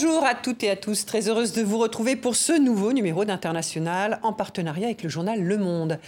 Bonjour à toutes et à tous, très heureuse de vous retrouver pour ce nouveau numéro d'International en partenariat avec le journal Le Monde.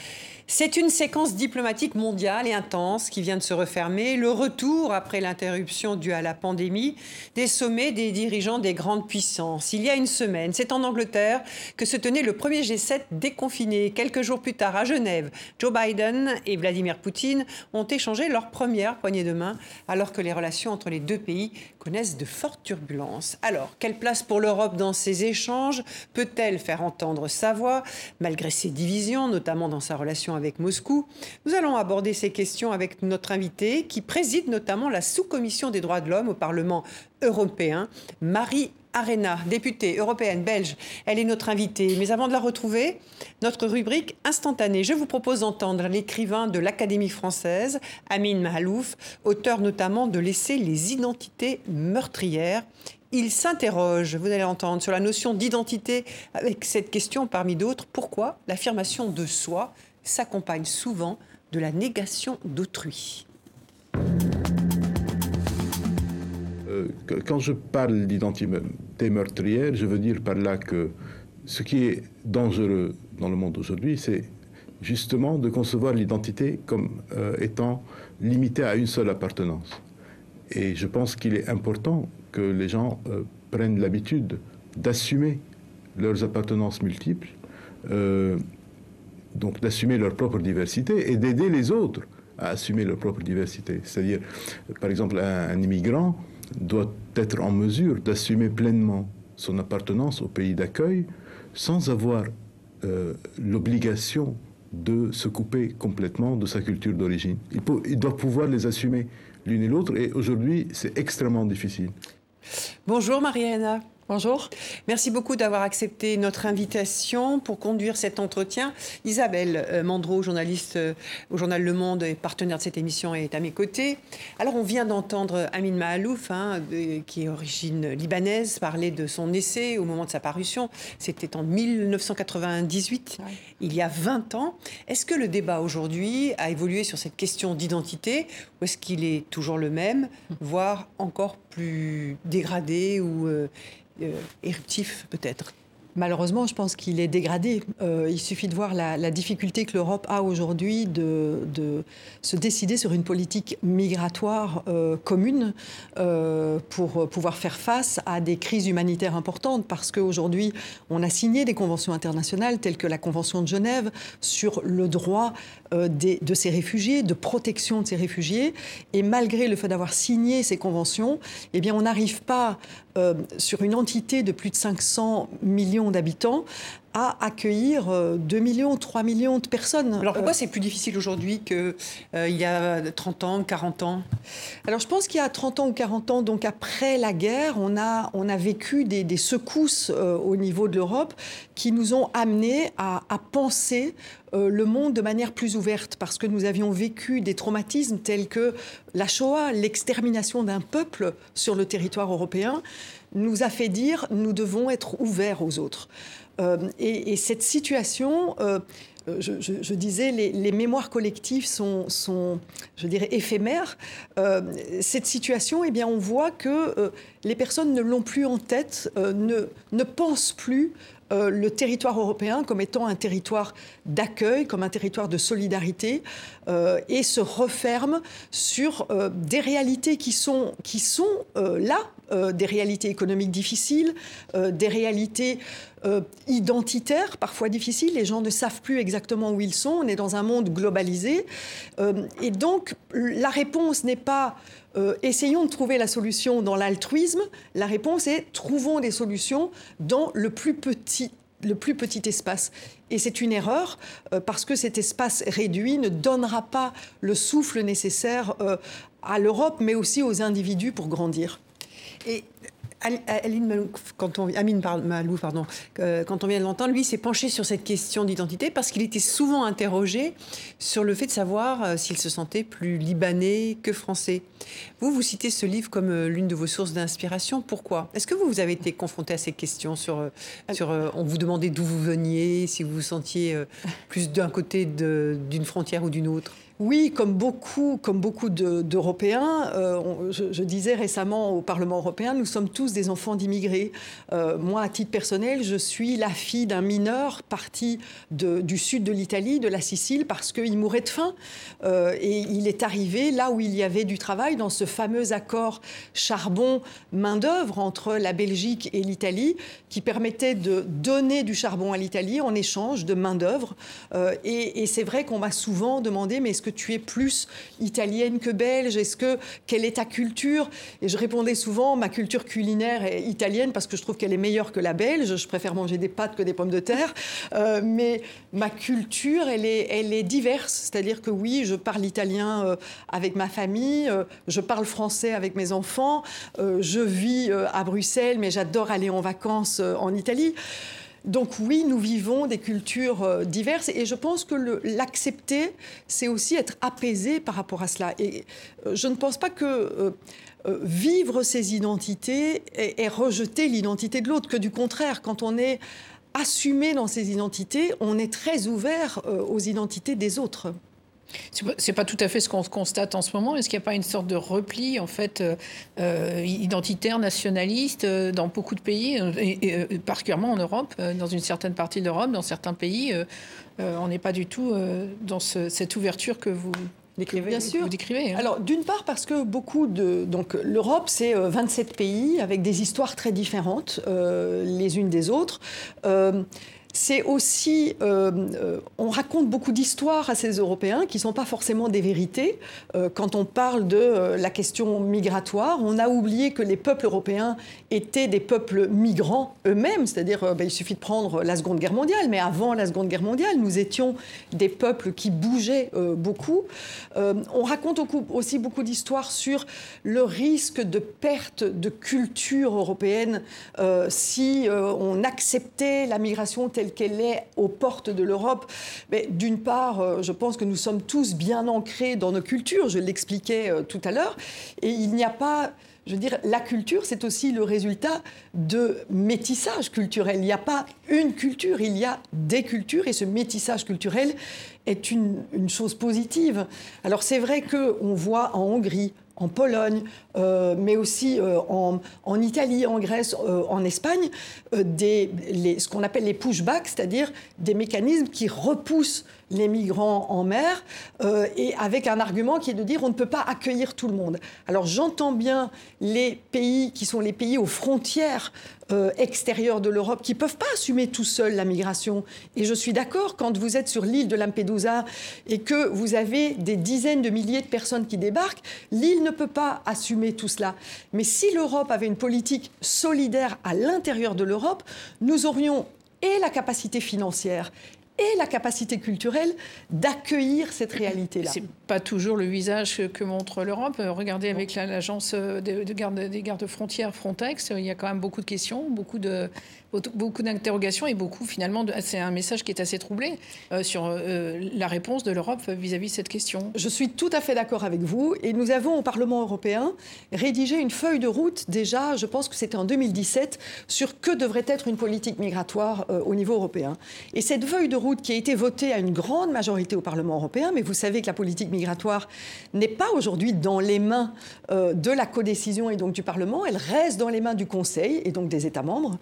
C'est une séquence diplomatique mondiale et intense qui vient de se refermer. Le retour, après l'interruption due à la pandémie, des sommets des dirigeants des grandes puissances. Il y a une semaine, c'est en Angleterre que se tenait le premier G7 déconfiné. Quelques jours plus tard, à Genève, Joe Biden et Vladimir Poutine ont échangé leur première poignée de main, alors que les relations entre les deux pays connaissent de fortes turbulences. Alors, quelle place pour l'Europe dans ces échanges? Peut-elle faire entendre sa voix, malgré ses divisions, notamment dans sa relation avec Moscou Nous allons aborder ces questions avec notre invité, qui préside notamment la sous-commission des droits de l'homme au Parlement européen, Marie Arena, députée européenne belge. Elle est notre invitée. Mais avant de la retrouver, notre rubrique instantanée. Je vous propose d'entendre l'écrivain de l'Académie française, Amin Mahalouf, auteur notamment de Laisser les identités meurtrières. Il s'interroge, vous allez entendre, sur la notion d'identité avec cette question parmi d'autres. Pourquoi l'affirmation de soi s'accompagne souvent de la négation d'autrui euh, Quand je parle d'identité meurtrière, je veux dire par là que ce qui est dangereux dans le monde aujourd'hui, c'est justement de concevoir l'identité comme euh, étant limitée à une seule appartenance. Et je pense qu'il est important que les gens euh, prennent l'habitude d'assumer leurs appartenances multiples, donc d'assumer leur propre diversité et d'aider les autres à assumer leur propre diversité. C'est-à-dire, par exemple, un, immigrant doit être en mesure d'assumer pleinement son appartenance au pays d'accueil sans avoir euh, l'obligation de se couper complètement de sa culture d'origine. Il, doit pouvoir les assumer l'une et l'autre et aujourd'hui c'est extrêmement difficile. Bonjour Mariana. Bonjour. Merci beaucoup d'avoir accepté notre invitation pour conduire cet entretien. Isabelle euh, Mandreau, journaliste euh, au journal Le Monde et partenaire de cette émission, est à mes côtés. Alors, on vient d'entendre Amin Mahalouf, hein, qui est origine libanaise, parler de son essai au moment de sa parution. C'était en 1998, il y a 20 ans. Est-ce que le débat aujourd'hui a évolué sur cette question d'identité ou est-ce qu'il est toujours le même, voire encore plus dégradé ou euh, éruptif peut-être Malheureusement, je pense qu'il est dégradé. Euh, il suffit de voir la, difficulté que l'Europe a aujourd'hui de, se décider sur une politique migratoire euh, commune euh, pour pouvoir faire face à des crises humanitaires importantes. Parce qu'aujourd'hui, on a signé des conventions internationales telles que la Convention de Genève sur le droit de ces réfugiés, de protection de ces réfugiés. Et malgré le fait d'avoir signé ces conventions, eh bien, on n'arrive pas sur une entité de plus de 500 millions d'habitants à accueillir 2 euh, millions, 3 millions de personnes. Alors pourquoi euh, c'est plus difficile aujourd'hui qu'il euh, y a 30 ans, 40 ans? Alors je pense qu'il y a 30 ans ou 40 ans, donc après la guerre, on a, on a vécu des, secousses au niveau de l'Europe qui nous ont amenés à, à penser le monde de manière plus ouverte, parce que nous avions vécu des traumatismes tels que la Shoah, l'extermination d'un peuple sur le territoire européen, nous a fait dire nous devons être ouverts aux autres. Euh, et, cette situation, euh, je, disais, les, mémoires collectives sont, je dirais, éphémères. Euh, cette situation, eh bien, on voit que les personnes ne l'ont plus en tête, ne, ne pensent plus le territoire européen comme étant un territoire d'accueil, comme un territoire de solidarité, et se referment sur des réalités qui sont, qui sont là, des réalités économiques difficiles, des réalités euh, identitaires, parfois difficiles. Les gens ne savent plus exactement où ils sont. On est dans un monde globalisé. Euh, et donc, la réponse n'est pas euh, essayons de trouver la solution dans l'altruisme. La réponse est trouvons des solutions dans le plus petit le plus petit espace. Et c'est une erreur parce que cet espace réduit ne donnera pas le souffle nécessaire à l'Europe, mais aussi aux individus pour grandir. Et Aline Malouf, quand on, Amine Malouf, pardon, euh, quand on vient de l'entendre, lui s'est penché sur cette question d'identité parce qu'il était souvent interrogé sur le fait de savoir euh, s'il se sentait plus libanais que français. Vous, vous citez ce livre comme euh, l'une de vos sources d'inspiration. Pourquoi? Est-ce que vous, vous avez été confronté à ces questions sur, sur on vous demandait d'où vous veniez, si vous vous sentiez plus d'un côté d'une frontière ou d'une autre? Oui, comme beaucoup, comme beaucoup d'Européens, euh, je, disais récemment au Parlement européen, nous sommes tous des enfants d'immigrés. Euh, moi, à titre personnel, je suis la fille d'un mineur parti du sud de l'Italie, de la Sicile, parce qu'il mourait de faim. Euh, et il est arrivé là où il y avait du travail, dans ce fameux accord charbon-main-d'œuvre entre la Belgique et l'Italie, qui permettait de donner du charbon à l'Italie en échange de main-d'œuvre. et, et c'est vrai qu'on m'a souvent demandé, mais est-ce que tu es plus italienne que belge Est-ce que quelle est ta culture? Et je répondais souvent ma culture culinaire est italienne parce que je trouve qu'elle est meilleure que la belge. Je préfère manger des pâtes que des pommes de terre. Euh, mais ma culture, elle est, elle est diverse. C'est-à-dire que oui, je parle italien euh, avec ma famille, euh, je parle français avec mes enfants, je vis à Bruxelles, mais j'adore aller en vacances en Italie. Donc oui, nous vivons des cultures euh, diverses et je pense que l'accepter, c'est aussi être apaisé par rapport à cela. Et euh, je ne pense pas que euh, vivre ces identités est, rejeter l'identité de l'autre, que du contraire, quand on est assumé dans ces identités, on est très ouvert aux identités des autres. C'est pas tout à fait ce qu'on constate en ce moment. Est-ce qu'il n'y a pas une sorte de repli en fait euh, euh, identitaire, nationaliste euh, dans beaucoup de pays, et, particulièrement en Europe, dans une certaine partie de l'Europe, dans certains pays, on n'est pas du tout dans cette ouverture que vous décrivez. Bien sûr. Vous décrivez, hein. Alors d'une part parce que beaucoup de donc l'Europe c'est 27 pays avec des histoires très différentes les unes des autres c'est aussi, euh, euh, on raconte beaucoup d'histoires à ces Européens qui ne sont pas forcément des vérités. Euh, quand on parle de la question migratoire, on a oublié que les peuples européens étaient des peuples migrants eux-mêmes, c'est-à-dire ben, il suffit de prendre la Seconde Guerre mondiale, mais avant la Seconde Guerre mondiale, nous étions des peuples qui bougeaient beaucoup. on raconte aussi beaucoup d'histoires sur le risque de perte de culture européenne si on acceptait la migration telle qu'elle est aux portes de l'Europe, mais d'une part, euh, je pense que nous sommes tous bien ancrés dans nos cultures, je l'expliquais euh, tout à l'heure, et il n'y a pas je veux dire, la culture, c'est aussi le résultat de métissage culturel. Il n'y a pas une culture, il y a des cultures, et ce métissage culturel est une, une chose positive. Alors c'est vrai qu'on voit en Hongrie, en Pologne, euh, mais aussi euh, en, Italie, en Grèce, euh, en Espagne, ce qu'on appelle les pushbacks, c'est-à-dire des mécanismes qui repoussent les migrants en mer, et avec un argument qui est de dire on ne peut pas accueillir tout le monde. Alors j'entends bien les pays qui sont les pays aux frontières extérieures de l'Europe qui ne peuvent pas assumer tout seuls la migration. Et je suis d'accord, quand vous êtes sur l'île de Lampedusa et que vous avez des dizaines de milliers de personnes qui débarquent, l'île ne peut pas assumer tout cela. Mais si l'Europe avait une politique solidaire à l'intérieur de l'Europe, nous aurions et la capacité financière et la capacité culturelle d'accueillir cette réalité-là. C'est pas toujours le visage que montre l'Europe. Regardez avec l'agence de, garde, des gardes frontières Frontex, il y a quand même beaucoup de questions, beaucoup de beaucoup d'interrogations et beaucoup finalement, c'est un message qui est assez troublé euh, sur euh, la réponse de l'Europe vis-à-vis de cette question. Je suis tout à fait d'accord avec vous et nous avons au Parlement européen rédigé une feuille de route déjà, je pense que c'était en 2017, sur que devrait être une politique migratoire euh, au niveau européen. Et cette feuille de route qui a été votée à une grande majorité au Parlement européen, mais vous savez que la politique migratoire n'est pas aujourd'hui dans les mains de la codécision et donc du Parlement, elle reste dans les mains du Conseil et donc des États membres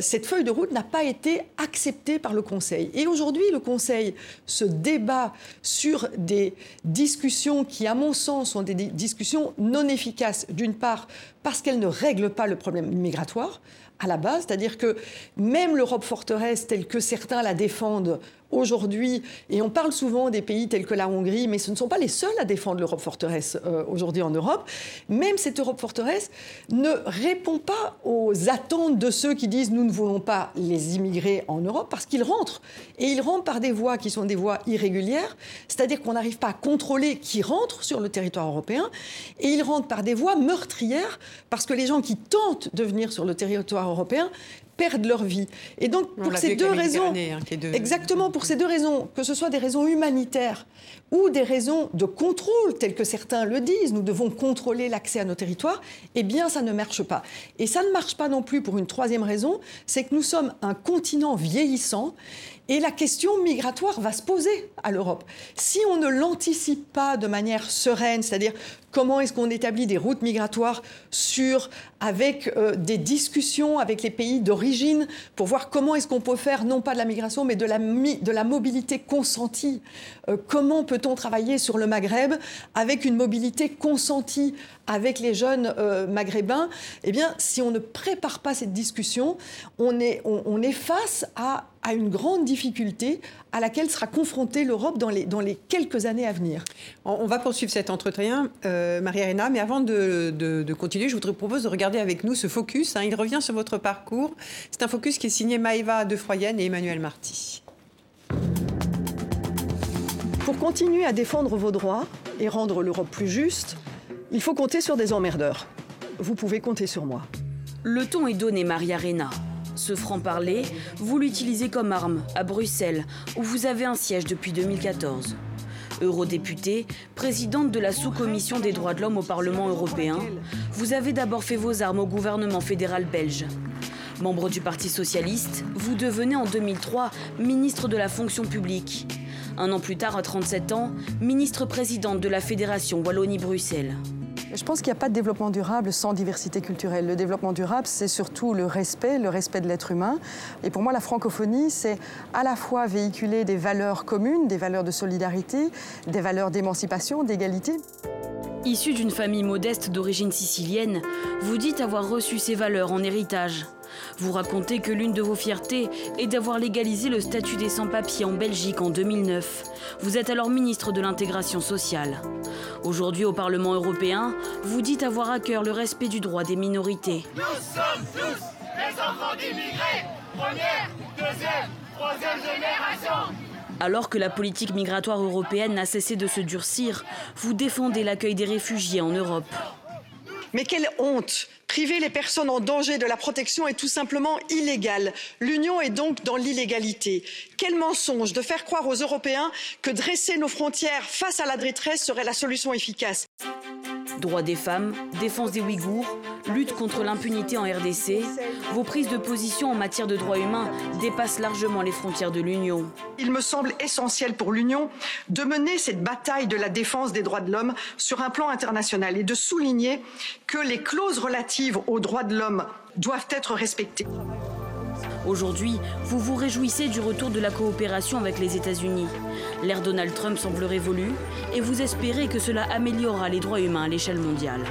cette feuille de route n'a pas été acceptée par le Conseil. Et aujourd'hui, le Conseil se débat sur des discussions qui, à mon sens, sont des discussions non efficaces. D'une part, parce qu'elles ne règlent pas le problème migratoire à la base, c'est-à-dire que même l'Europe forteresse telle que certains la défendent aujourd'hui, et on parle souvent des pays tels que la Hongrie, mais ce ne sont pas les seuls à défendre l'Europe forteresse euh, aujourd'hui en Europe, même cette Europe forteresse ne répond pas aux attentes de ceux qui disent nous ne voulons pas les immigrés en Europe, parce qu'ils rentrent. Et ils rentrent par des voies qui sont des voies irrégulières, c'est-à-dire qu'on n'arrive pas à contrôler qui rentre sur le territoire européen, et ils rentrent par des voies meurtrières, parce que les gens qui tentent de venir sur le territoire européen perdent leur vie. Et donc, pour ces deux raisons, hein, exactement pour ces deux raisons, que ce soit des raisons humanitaires ou des raisons de contrôle, telles que certains le disent, nous devons contrôler l'accès à nos territoires, eh bien, ça ne marche pas. Et ça ne marche pas non plus pour une troisième raison, c'est que nous sommes un continent vieillissant Et la question migratoire va se poser à l'Europe. Si on ne l'anticipe pas de manière sereine, c'est-à-dire comment est-ce qu'on établit des routes migratoires sûres, avec euh, des discussions avec les pays d'origine, pour voir comment est-ce qu'on peut faire, non pas de la migration, mais de la, mobilité consentie. Euh, comment peut-on travailler sur le Maghreb avec une mobilité consentie avec les jeunes euh, maghrébins? Eh bien, si on ne prépare pas cette discussion, on est face à à une grande difficulté à laquelle sera confrontée l'Europe dans les, dans les quelques années à venir. On va poursuivre cet entretien, euh, Marie-Arena, mais avant de, de, continuer, je vous propose de regarder avec nous ce focus. Hein. il revient sur votre parcours. C'est un focus qui est signé Maëva de Froyenne et Emmanuel Marty. Pour continuer à défendre vos droits et rendre l'Europe plus juste, il faut compter sur des emmerdeurs. Vous pouvez compter sur moi. Le ton est donné, Marie-Arena. Ce franc-parler, vous l'utilisez comme arme à Bruxelles, où vous avez un siège depuis 2014. Eurodéputée, présidente de la sous-commission des droits de l'homme au Parlement européen, vous avez d'abord fait vos armes au gouvernement fédéral belge. Membre du Parti socialiste, vous devenez en 2003 ministre de la fonction publique. Un an plus tard, à 37 ans, ministre-présidente de la Fédération Wallonie-Bruxelles. Je pense qu'il n'y a pas de développement durable sans diversité culturelle. Le développement durable, c'est surtout le respect, le respect de l'être humain. Et pour moi, la francophonie, c'est à la fois véhiculer des valeurs communes, des valeurs de solidarité, des valeurs d'émancipation, d'égalité. Issu d'une famille modeste d'origine sicilienne, vous dites avoir reçu ces valeurs en héritage. Vous racontez que l'une de vos fiertés est d'avoir légalisé le statut des sans-papiers en Belgique en 2009. Vous êtes alors ministre de l'intégration sociale. Aujourd'hui au Parlement européen, vous dites avoir à cœur le respect du droit des minorités. Nous sommes tous des enfants d'immigrés, première, deuxième, troisième génération. Alors que la politique migratoire européenne n'a cessé de se durcir, vous défendez l'accueil des réfugiés en Europe. Mais quelle honte Priver les personnes en danger de la protection est tout simplement illégal. L'Union est donc dans l'illégalité. Quel mensonge de faire croire aux Européens que dresser nos frontières face à la détresse serait la solution efficace. Droits des femmes, défense des Ouïghours, lutte contre l'impunité en RDC, vos prises de position en matière de droits humains dépassent largement les frontières de l'Union. Il me semble essentiel pour l'Union de mener cette bataille de la défense des droits de l'homme sur un plan international et de souligner que les clauses relatives aux droits de l'homme doivent être respectées. Aujourd'hui, vous vous réjouissez du retour de la coopération avec les États-Unis. L'ère Donald Trump semble révolue et vous espérez que cela améliorera les droits humains à l'échelle mondiale.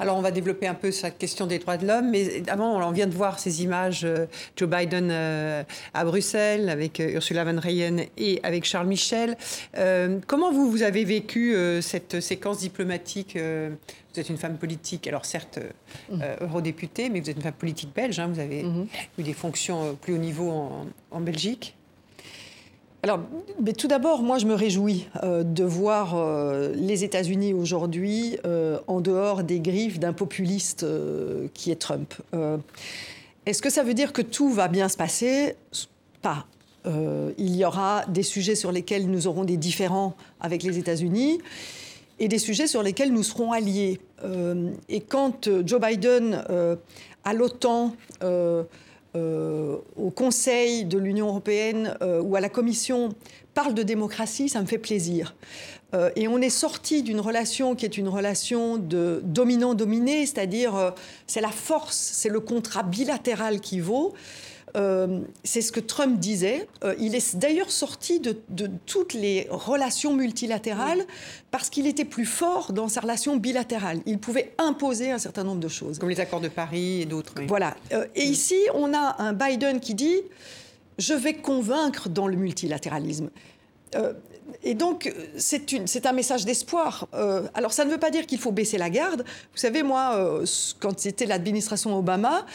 Alors, on va développer un peu cette question des droits de l'homme, mais avant, on vient de voir ces images, euh, Joe Biden euh, à Bruxelles, avec euh, Ursula von Leyen et avec Charles Michel. comment vous, vous avez vécu cette séquence diplomatique vous êtes une femme politique, alors certes mmh. eurodéputée, mais vous êtes une femme politique belge. Hein, vous avez mmh. eu des fonctions plus haut niveau en Belgique. Alors, mais tout d'abord, moi, je me réjouis euh, de voir euh, les États-Unis aujourd'hui euh, en dehors des griffes d'un populiste qui est Trump. Est-ce que ça veut dire que tout va bien se passer? Pas. il y aura des sujets sur lesquels nous aurons des différends avec les États-Unis et des sujets sur lesquels nous serons alliés. et quand Joe Biden, à l'OTAN, euh, au Conseil de l'Union européenne euh, ou à la Commission parle de démocratie, ça me fait plaisir. Euh, et on est sorti d'une relation qui est une relation de dominant-dominé, c'est-à-dire c'est la force, c'est le contrat bilatéral qui vaut. Euh, c'est ce que Trump disait. Euh, il est d'ailleurs sorti de, toutes les relations multilatérales parce qu'il était plus fort dans sa relation bilatérale. Il pouvait imposer un certain nombre de choses. Comme les accords de Paris et d'autres. Voilà. Euh, et ici, on a un Biden qui dit je vais convaincre dans le multilatéralisme et donc, c'est un message d'espoir. Euh, alors, ça ne veut pas dire qu'il faut baisser la garde. Vous savez, moi, euh, quand c'était l'administration Obama,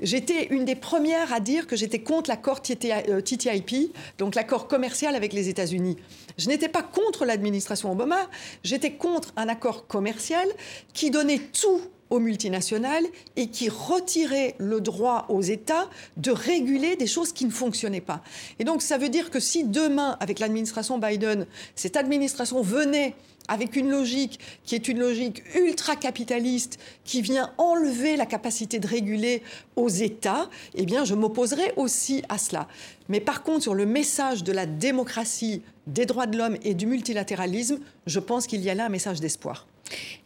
j'étais une des premières à dire que j'étais contre l'accord TTIP, euh, donc l'accord commercial avec les États-Unis. Je n'étais pas contre l'administration Obama, j'étais contre un accord commercial qui donnait tout aux multinationales et qui retirait le droit aux États de réguler des choses qui ne fonctionnaient pas. Et donc ça veut dire que si demain, avec l'administration Biden, cette administration venait avec une logique qui est une logique ultra-capitaliste, qui vient enlever la capacité de réguler aux États, eh bien, je m'opposerai aussi à cela. Mais par contre, sur le message de la démocratie, des droits de l'homme et du multilatéralisme, je pense qu'il y a là un message d'espoir.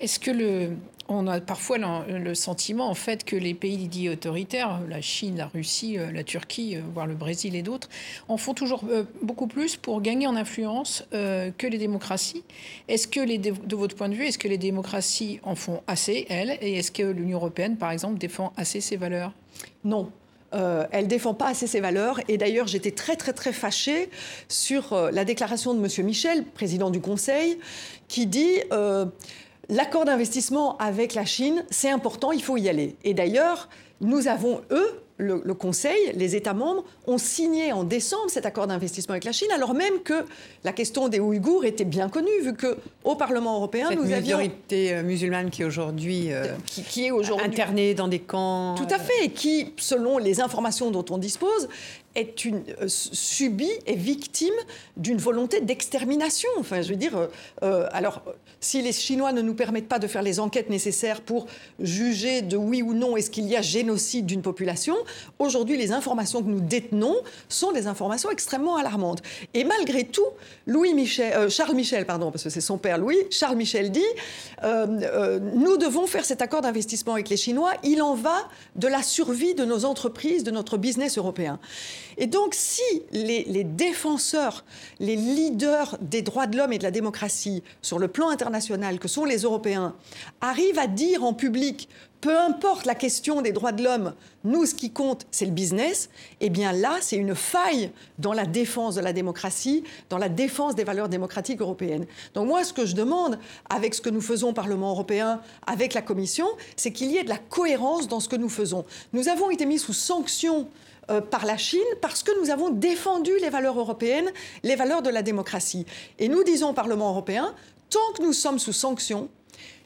Est-ce que le, on a parfois le, sentiment en fait que les pays dits autoritaires, la Chine, la Russie, euh, la Turquie, euh, voire le Brésil et d'autres, en font toujours euh, beaucoup plus pour gagner en influence que les démocraties. Est-ce que de votre point de vue, est-ce que les démocraties en font assez elles, et est-ce que l'Union européenne, par exemple, défend assez ses valeurs? Non, elle ne défend pas assez ses valeurs. Et d'ailleurs, j'étais très, très, très fâchée sur la déclaration de M. Michel, président du Conseil, qui dit L'accord d'investissement avec la Chine, c'est important, il faut y aller. Et d'ailleurs, nous avons, eux, le, Conseil, les États membres, ont signé en décembre cet accord d'investissement avec la Chine, alors même que la question des Ouïghours était bien connue, vu qu'au Parlement européen, Cette nous avions... minorité euh, musulmane qui est aujourd'hui euh, qui, est aujourd'hui internée dans des camps... Tout à fait, et qui, selon les informations dont on dispose, est une, euh, victime d'une volonté d'extermination. Enfin, je veux dire, euh, euh, alors, si les Chinois ne nous permettent pas de faire les enquêtes nécessaires pour juger de oui ou non est-ce qu'il y a génocide d'une population, aujourd'hui, les informations que nous détenons sont des informations extrêmement alarmantes. Et malgré tout, Louis Michel, Charles Michel, pardon, parce que c'est son père Louis, Charles Michel dit nous devons faire cet accord d'investissement avec les Chinois. Il en va de la survie de nos entreprises, de notre business européen. Et donc, si les, défenseurs, les leaders des droits de l'homme et de la démocratie sur le plan international, que sont les Européens, arrivent à dire en public peu importe la question des droits de l'homme, nous, ce qui compte, c'est le business, eh bien là, c'est une faille dans la défense de la démocratie, dans la défense des valeurs démocratiques européennes. Donc moi, ce que je demande, avec ce que nous faisons au Parlement européen, avec la Commission, c'est qu'il y ait de la cohérence dans ce que nous faisons. Nous avons été mis sous sanction euh, par la Chine parce que nous avons défendu les valeurs européennes, les valeurs de la démocratie. Et nous disons au Parlement européen, tant que nous sommes sous sanction,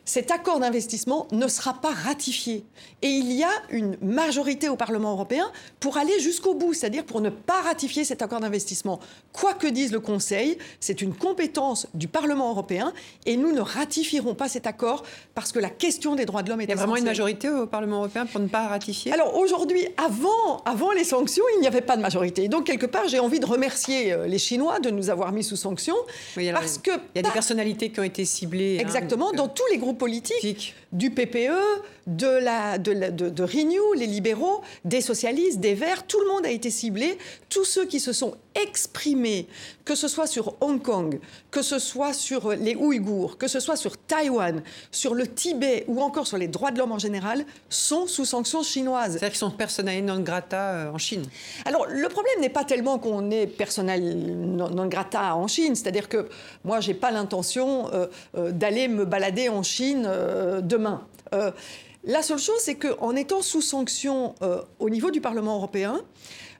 cet accord d'investissement ne sera pas ratifié. Et il y a une majorité au Parlement européen pour aller jusqu'au bout, c'est-à-dire pour ne pas ratifier cet accord d'investissement. Quoi que dise le Conseil, c'est une compétence du Parlement européen et nous ne ratifierons pas cet accord parce que la question des droits de l'homme est Il y a vraiment une majorité au Parlement européen pour ne pas ratifier? Alors aujourd'hui, avant, avant les sanctions, il n'y avait pas de majorité. donc quelque part, j'ai envie de remercier euh, les Chinois de nous avoir mis sous sanctions. parce que... Il y a des personnalités qui ont été ciblées. Hein, Exactement, dans euh, tous les groupes politique, du PPE, de, la, de, de, Renew, les libéraux, des socialistes, des Verts, tout le monde a été ciblé. Tous ceux qui se sont exprimés, que ce soit sur Hong Kong, que ce soit sur les Ouïghours, que ce soit sur Taïwan, sur le Tibet ou encore sur les droits de l'homme en général, sont sous sanctions chinoises. C'est-à-dire qu'ils sont personnels non grata euh, en Chine Alors, le problème n'est pas tellement qu'on est personnel non, grata en Chine. C'est-à-dire que moi, je n'ai pas l'intention euh, euh, d'aller me balader en Chine demain. La seule chose, c'est qu'en étant sous sanction euh, au niveau du Parlement européen,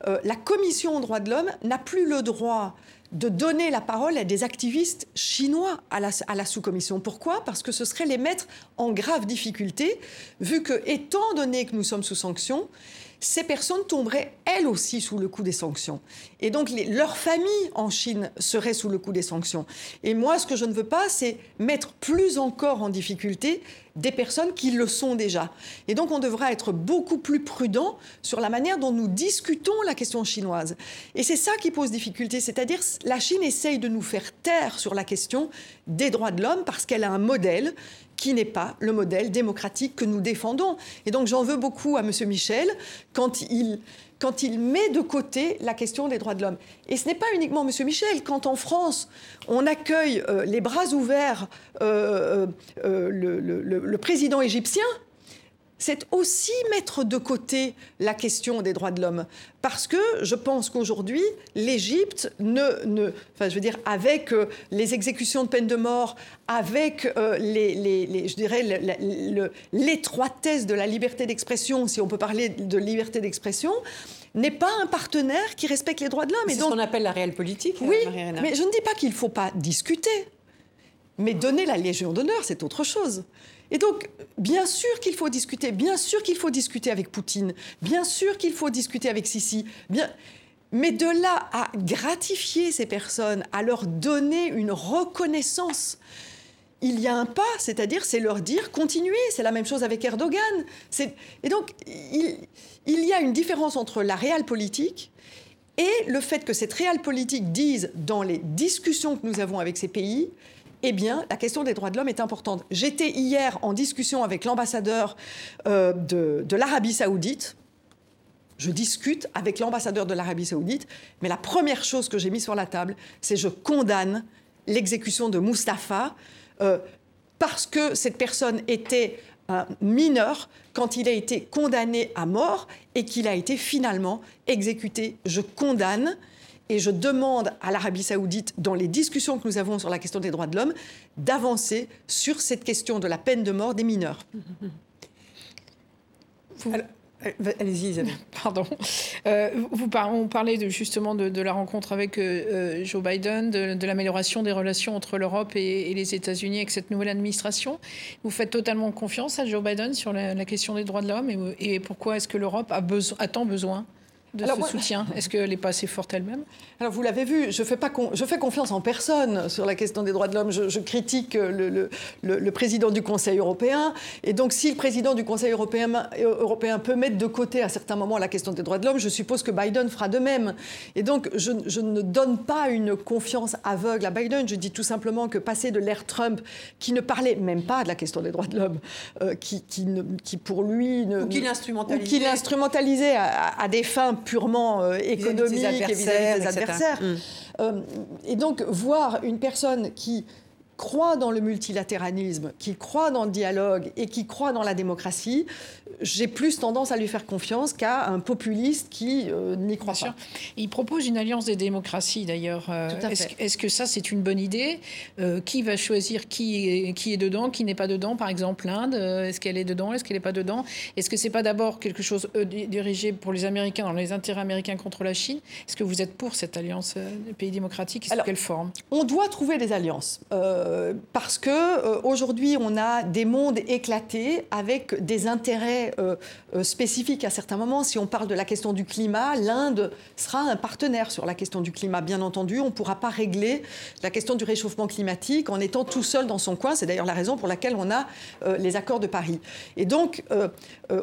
euh, la Commission aux droits de l'homme n'a plus le droit de donner la parole à des activistes chinois à la, à la sous-commission. Pourquoi? Parce que ce serait les mettre en grave difficulté, vu que, étant donné que nous sommes sous sanction, ces personnes tomberaient elles aussi sous le coup des sanctions. Et donc leurs familles en Chine seraient sous le coup des sanctions. Et moi, ce que je ne veux pas, c'est mettre plus encore en difficulté des personnes qui le sont déjà. Et donc on devra être beaucoup plus prudent sur la manière dont nous discutons la question chinoise. Et c'est ça qui pose difficulté, c'est-à-dire la Chine essaye de nous faire taire sur la question des droits de l'homme parce qu'elle a un modèle qui n'est pas le modèle démocratique que nous défendons. Et donc j'en veux beaucoup à M. Michel quand il, quand il met de côté la question des droits de l'homme. Et ce n'est pas uniquement M. Michel. Quand en France, on accueille euh, les bras ouverts euh, euh, le, le président égyptien, c'est aussi mettre de côté la question des droits de l'homme. Parce que je pense qu'aujourd'hui, l'Égypte ne, ne, enfin, je veux dire, avec euh, les exécutions de peine de mort, avec euh, les, je dirais, l'étroitesse de la liberté d'expression, si on peut parler de liberté d'expression, n'est pas un partenaire qui respecte les droits de l'homme. C'est ce qu'on appelle la réelle politique. Oui, mais je ne dis pas qu'il ne faut pas discuter. Mais donner la Légion d'honneur, c'est autre chose. Et donc, bien sûr qu'il faut discuter, bien sûr qu'il faut discuter avec Poutine, bien sûr qu'il faut discuter avec Sisi, mais de là à gratifier ces personnes, à leur donner une reconnaissance, il y a un pas, c'est-à-dire c'est leur dire continuez, c'est la même chose avec Erdogan. Et donc il, il, y a une différence entre la réelle politique et le fait que cette réelle politique dise dans les discussions que nous avons avec ces pays, eh bien, la question des droits de l'homme est importante. J'étais hier en discussion avec l'ambassadeur euh, de, l'Arabie saoudite. Je discute avec l'ambassadeur de l'Arabie saoudite, mais la première chose que j'ai mise sur la table, c'est je condamne l'exécution de Mustapha euh, parce que cette personne était un mineur quand il a été condamné à mort et qu'il a été finalement exécuté. Je condamne et je demande à l'Arabie saoudite, dans les discussions que nous avons sur la question des droits de l'homme, d'avancer sur cette question de la peine de mort des mineurs. Euh, allez-y, Isabelle. Pardon. Euh, vous on parlait justement de, la rencontre avec euh, Joe Biden, de, l'amélioration des relations entre l'Europe et, les États-Unis avec cette nouvelle administration. Vous faites totalement confiance à Joe Biden sur la, question des droits de l'homme et, et, pourquoi est-ce que l'Europe a, a tant besoin? De ce soutien? Est-ce qu'elle n'est pas assez forte elle-même? Alors vous l'avez vu, je, fais pas je fais confiance en personne sur la question des droits de l'homme. Je, critique le, le, le, président du Conseil européen. Et donc si le président du Conseil européen, européen peut mettre de côté à certains moments la question des droits de l'homme, je suppose que Biden fera de même. Et donc je, je, ne donne pas une confiance aveugle à Biden. Je dis tout simplement que passer de l'ère Trump, qui ne parlait même pas de la question des droits de l'homme, euh, qui, qui, qui, pour lui... Ne, ou qui l'instrumentalisait à, à des fins purement euh, économique et vis-à-vis des adversaires. Mm. Euh, et donc, voir une personne qui croit dans le multilatéralisme, qui croit dans le dialogue et qui croit dans la démocratie, j'ai plus tendance à lui faire confiance qu'à un populiste qui euh, n'y croit pas. Il propose une alliance des démocraties d'ailleurs. Euh, est-ce que ça c'est une bonne idée? Euh, Qui va choisir qui est, qui est dedans, qui n'est pas dedans? Par exemple l'Inde, est-ce qu'elle est dedans? Est-ce qu'elle n'est pas dedans? Est-ce que c'est pas d'abord quelque chose dirigé pour les Américains, dans les intérêts américains contre la Chine? Est-ce que vous êtes pour cette alliance des pays démocratiques? Sous quelle forme? On doit trouver des alliances parce que aujourd'hui on a des mondes éclatés avec des intérêts euh, euh, spécifique à certains moments. Si on parle de la question du climat, l'Inde sera un partenaire sur la question du climat. Bien entendu, on ne pourra pas régler la question du réchauffement climatique en étant tout seul dans son coin. C'est d'ailleurs la raison pour laquelle on a euh, les accords de Paris. Et donc,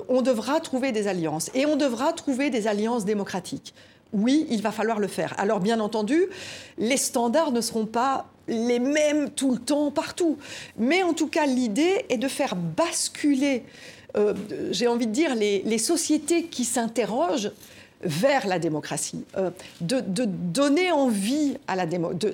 on devra trouver des alliances. Et on devra trouver des alliances démocratiques. Oui, il va falloir le faire. Alors, bien entendu, les standards ne seront pas les mêmes tout le temps, partout. Mais en tout cas, l'idée est de faire basculer euh, j'ai envie de dire, les, sociétés qui s'interrogent vers la démocratie, euh, de, donner envie à la démo, de,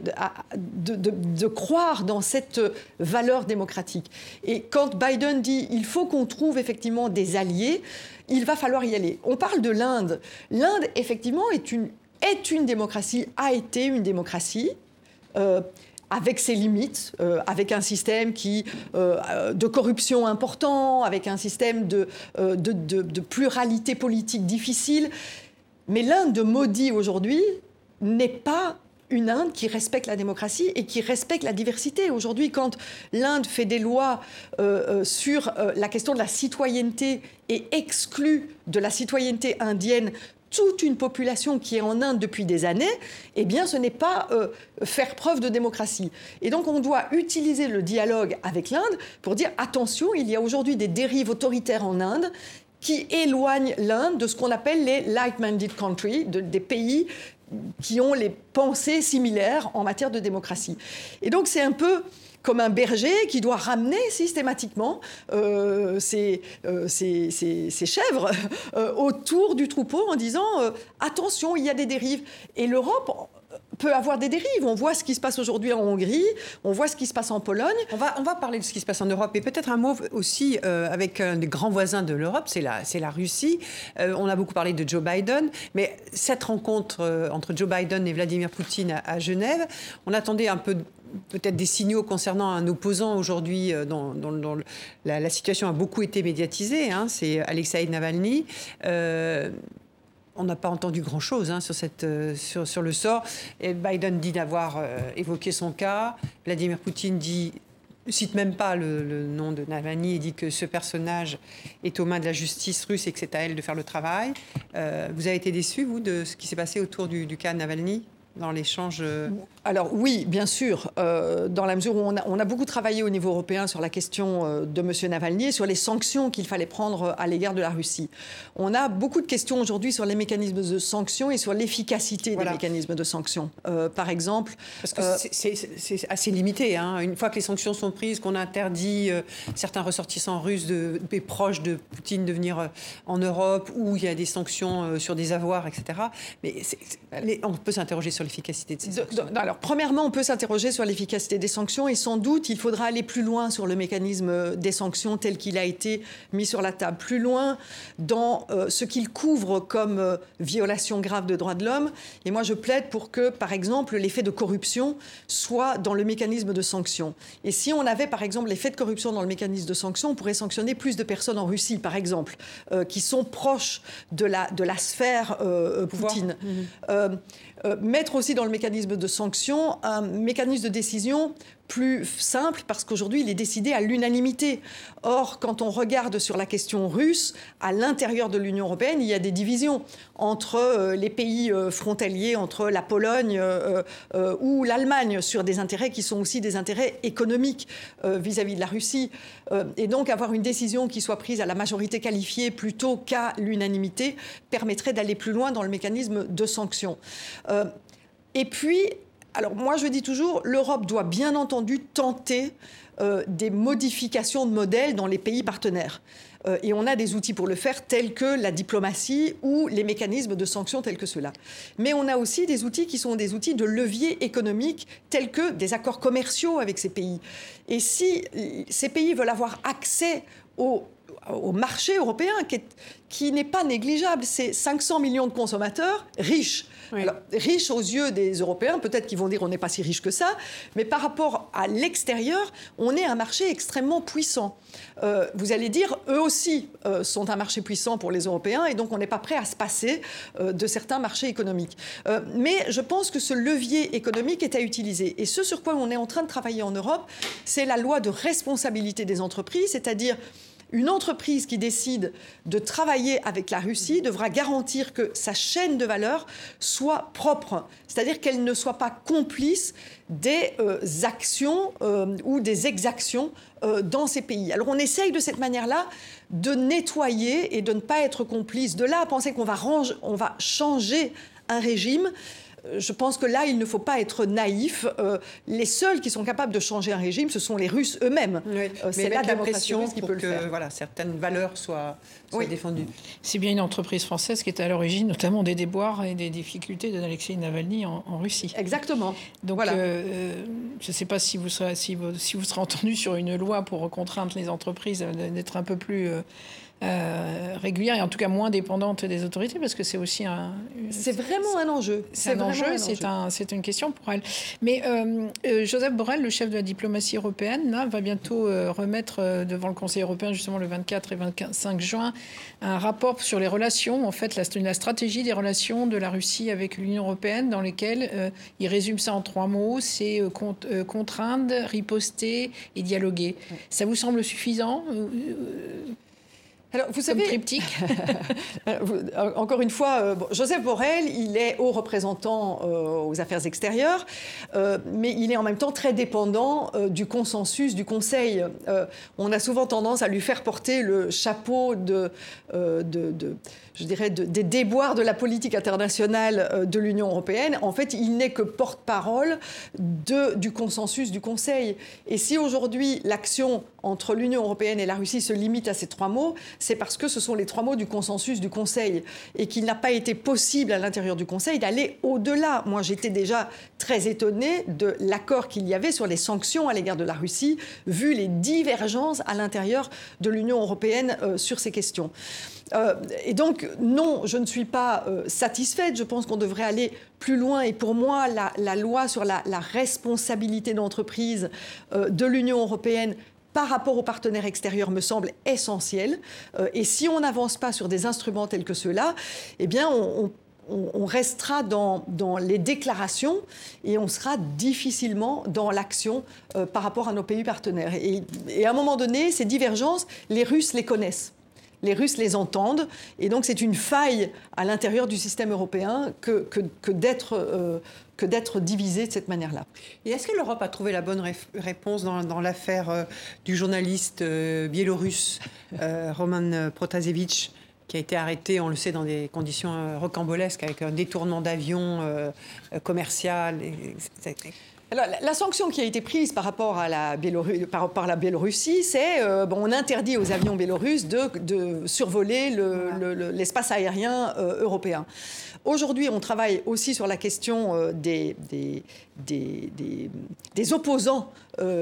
de, croire dans cette valeur démocratique. Et quand Biden dit il faut qu'on trouve effectivement des alliés, il va falloir y aller. On parle de l'Inde. L'Inde, effectivement, est une, est une démocratie, a été une démocratie. Euh, avec ses limites, euh, avec un système euh, de corruption important, avec un système de, euh, pluralité politique difficile. Mais l'Inde de Modi aujourd'hui n'est pas une Inde qui respecte la démocratie et qui respecte la diversité. Aujourd'hui, quand l'Inde fait des lois sur la question de la citoyenneté et exclut de la citoyenneté indienne toute une population qui est en Inde depuis des années, eh bien, ce n'est pas euh, faire preuve de démocratie. Et donc, on doit utiliser le dialogue avec l'Inde pour dire attention, il y a aujourd'hui des dérives autoritaires en Inde qui éloignent l'Inde de ce qu'on appelle les like-minded countries, des pays qui ont les pensées similaires en matière de démocratie. Et donc, c'est un peu comme un berger qui doit ramener systématiquement euh, ses, euh, chèvres euh, autour du troupeau en disant attention, il y a des dérives. Et l'Europe peut avoir des dérives. On voit ce qui se passe aujourd'hui en Hongrie, on voit ce qui se passe en Pologne. On va, on va parler de ce qui se passe en Europe et peut-être un mot aussi avec un des grands voisins de l'Europe, c'est la, c'est la Russie. on a beaucoup parlé de Joe Biden, mais cette rencontre entre Joe Biden et Vladimir Poutine à, Genève, on attendait un peu peut-être des signaux concernant un opposant aujourd'hui euh, dans, la, situation a beaucoup été médiatisée, hein, c'est Alexei Navalny. Euh, on n'a pas entendu grand-chose hein, sur, euh, sur, sur, le sort. Biden dit d'avoir évoqué son cas. Vladimir Poutine dit cite même pas le, nom de Navalny et dit que ce personnage est aux mains de la justice russe et que c'est à elle de faire le travail. vous avez été déçu, vous, de ce qui s'est passé autour du, du cas Navalny dans l'échange euh, Alors oui, bien sûr, euh, dans la mesure où on a, on a, beaucoup travaillé au niveau européen sur la question euh, de M. Navalny, sur les sanctions qu'il fallait prendre à l'égard de la Russie. On a beaucoup de questions aujourd'hui sur les mécanismes de sanctions et sur l'efficacité voilà. des mécanismes de sanctions. Euh, par exemple... Parce que c'est assez limité. Hein. Une fois que les sanctions sont prises, qu'on interdit certains ressortissants russes de, des proches de Poutine de venir en Europe, où il y a des sanctions sur des avoirs, etc. Mais on peut s'interroger sur l'efficacité de ces sanctions Alors, premièrement, on peut s'interroger sur l'efficacité des sanctions et sans doute, il faudra aller plus loin sur le mécanisme des sanctions tel qu'il a été mis sur la table, plus loin dans euh, ce qu'il couvre comme euh, violation grave de droits de l'homme. Et moi, je plaide pour que, par exemple, l'effet de corruption soit dans le mécanisme de sanctions. Et si on avait, par exemple, l'effet de corruption dans le mécanisme de sanctions, on pourrait sanctionner plus de personnes en Russie, par exemple, euh, qui sont proches de la, de la sphère Poutine. Mmh. Euh, mettre aussi dans le mécanisme de sanction un mécanisme de décision plus simple parce qu'aujourd'hui, il est décidé à l'unanimité. Or, quand on regarde sur la question russe, à l'intérieur de l'Union européenne, il y a des divisions entre euh, les pays euh, frontaliers, entre la Pologne euh, ou l'Allemagne, sur des intérêts qui sont aussi des intérêts économiques vis-à-vis -vis de la Russie. et donc, avoir une décision qui soit prise à la majorité qualifiée plutôt qu'à l'unanimité permettrait d'aller plus loin dans le mécanisme de sanction. et puis, alors moi je dis toujours, l'Europe doit bien entendu tenter euh, des modifications de modèles dans les pays partenaires. Euh, et on a des outils pour le faire, tels que la diplomatie ou les mécanismes de sanctions tels que ceux-là. Mais on a aussi des outils qui sont des outils de levier économique, tels que des accords commerciaux avec ces pays. Et si ces pays veulent avoir accès au, au marché européen, qui n'est pas négligeable, c'est 500 millions de consommateurs riches Alors, riches aux yeux des Européens, peut-être qu'ils vont dire on n'est pas si riche que ça, mais par rapport à l'extérieur, on est un marché extrêmement puissant. Euh, vous allez dire, eux aussi euh, sont un marché puissant pour les Européens, et donc on n'est pas prêt à se passer euh, de certains marchés économiques. Mais je pense que ce levier économique est à utiliser. Et ce sur quoi on est en train de travailler en Europe, c'est la loi de responsabilité des entreprises, c'est-à-dire une entreprise qui décide de travailler avec la Russie devra garantir que sa chaîne de valeur soit propre, c'est-à-dire qu'elle ne soit pas complice des euh, actions euh, ou des exactions euh, dans ces pays. Alors on essaye de cette manière-là de nettoyer et de ne pas être complice. De là à penser qu'on va, changer un régime, je pense que là, il ne faut pas être naïf. Euh, les seuls qui sont capables de changer un régime, ce sont les Russes eux-mêmes. Oui, euh, c'est la pression qui peut que, le faire. Voilà, certaines valeurs soient, soient oui. défendues. C'est bien une entreprise française qui est à l'origine notamment des déboires et des difficultés d'Alexei Navalny en, en, Russie. Exactement. Donc, voilà. euh, je ne sais pas si vous, serez, si, vous, si vous serez entendu sur une loi pour contraindre les entreprises d'être un peu plus euh, régulière et en tout cas moins dépendante des autorités parce que c'est aussi un. C'est vraiment un enjeu. C'est un enjeu, c'est un, c'est une question pour elle. Mais euh, euh, Joseph Borrell, le chef de la diplomatie européenne, là, va bientôt remettre devant le Conseil européen justement le 24 et 25 juin un rapport sur les relations, en fait, la, la stratégie des relations de la Russie avec l'Union européenne, dans lesquelles euh, il résume ça en trois mots c'est cont contraindre, riposter et dialoguer. Ça vous semble suffisant alors, vous savez, triptyque. encore une fois, euh, Joseph Borrell, il est haut représentant euh, aux affaires extérieures, euh, mais il est en même temps très dépendant euh, du consensus du Conseil. Euh, on a souvent tendance à lui faire porter le chapeau de, de, de je dirais, de, des déboires de la politique internationale euh, de l'Union européenne. En fait, il n'est que porte-parole du consensus du Conseil. Et si aujourd'hui l'action entre l'Union européenne et la Russie se limite à ces trois mots, c'est parce que ce sont les trois mots du consensus du Conseil et qu'il n'a pas été possible à l'intérieur du Conseil d'aller au-delà. Moi, j'étais déjà très étonnée de l'accord qu'il y avait sur les sanctions à l'égard de la Russie, vu les divergences à l'intérieur de l'Union européenne euh, sur ces questions. Euh, et donc, non, je ne suis pas euh, satisfaite. Je pense qu'on devrait aller plus loin. Et pour moi, la, loi sur la, responsabilité d'entreprise euh, de l'Union européenne par rapport aux partenaires extérieurs me semble essentielle. Euh, et si on n'avance pas sur des instruments tels que ceux-là, eh bien, on, restera dans, les déclarations et on sera difficilement dans l'action par rapport à nos pays partenaires. Et à un moment donné, ces divergences, les Russes les connaissent les Russes les entendent. Et donc c'est une faille à l'intérieur du système européen que, d'être euh, que d'être divisé de cette manière-là. Et est-ce que l'Europe a trouvé la bonne réponse dans, l'affaire euh, du journaliste euh, biélorusse Roman Protasevich qui a été arrêté, on le sait, dans des conditions rocambolesques, avec un détournement d'avion commercial. Alors, la, sanction qui a été prise par rapport à la par, par, la Biélorussie, c'est euh, bon, on interdit aux avions biélorusses de, de survoler l'espace aérien euh, européen. Aujourd'hui, on travaille aussi sur la question euh, des, des, des, des, opposants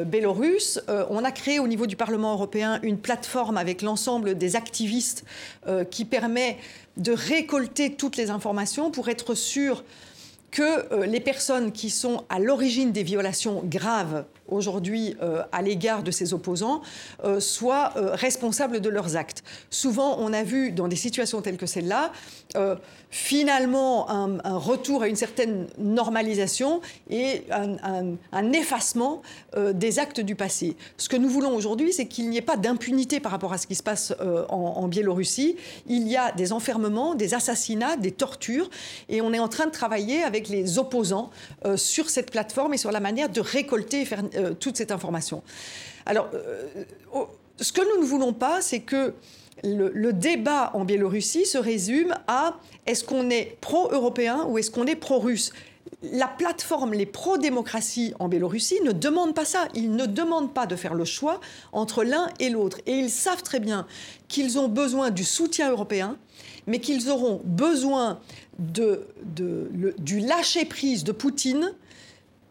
biélorusses. on a créé au niveau du Parlement européen une plateforme avec l'ensemble des activistes qui permet de récolter toutes les informations pour être sûr que euh, les personnes qui sont à l'origine des violations graves aujourd'hui euh, à l'égard de ses opposants euh, soient responsables de leurs actes. Souvent, on a vu dans des situations telles que celle-là, finalement un, retour à une certaine normalisation et un, effacement des actes du passé. Ce que nous voulons aujourd'hui, c'est qu'il n'y ait pas d'impunité par rapport à ce qui se passe en, en Biélorussie. Il y a des enfermements, des assassinats, des tortures, et on est en train de travailler avec les opposants euh, sur cette plateforme et sur la manière de récolter et faire euh, toute cette information. Alors, euh, ce que nous ne voulons pas, c'est que le, débat en Biélorussie se résume à est-ce qu'on est, pro-européen ou est-ce qu'on est pro-russe? La plateforme, les pro-démocratie en Biélorussie ne demandent pas ça. Ils ne demandent pas de faire le choix entre l'un et l'autre. Et ils savent très bien qu'ils ont besoin du soutien européen, mais qu'ils auront besoin de, du lâcher-prise de Poutine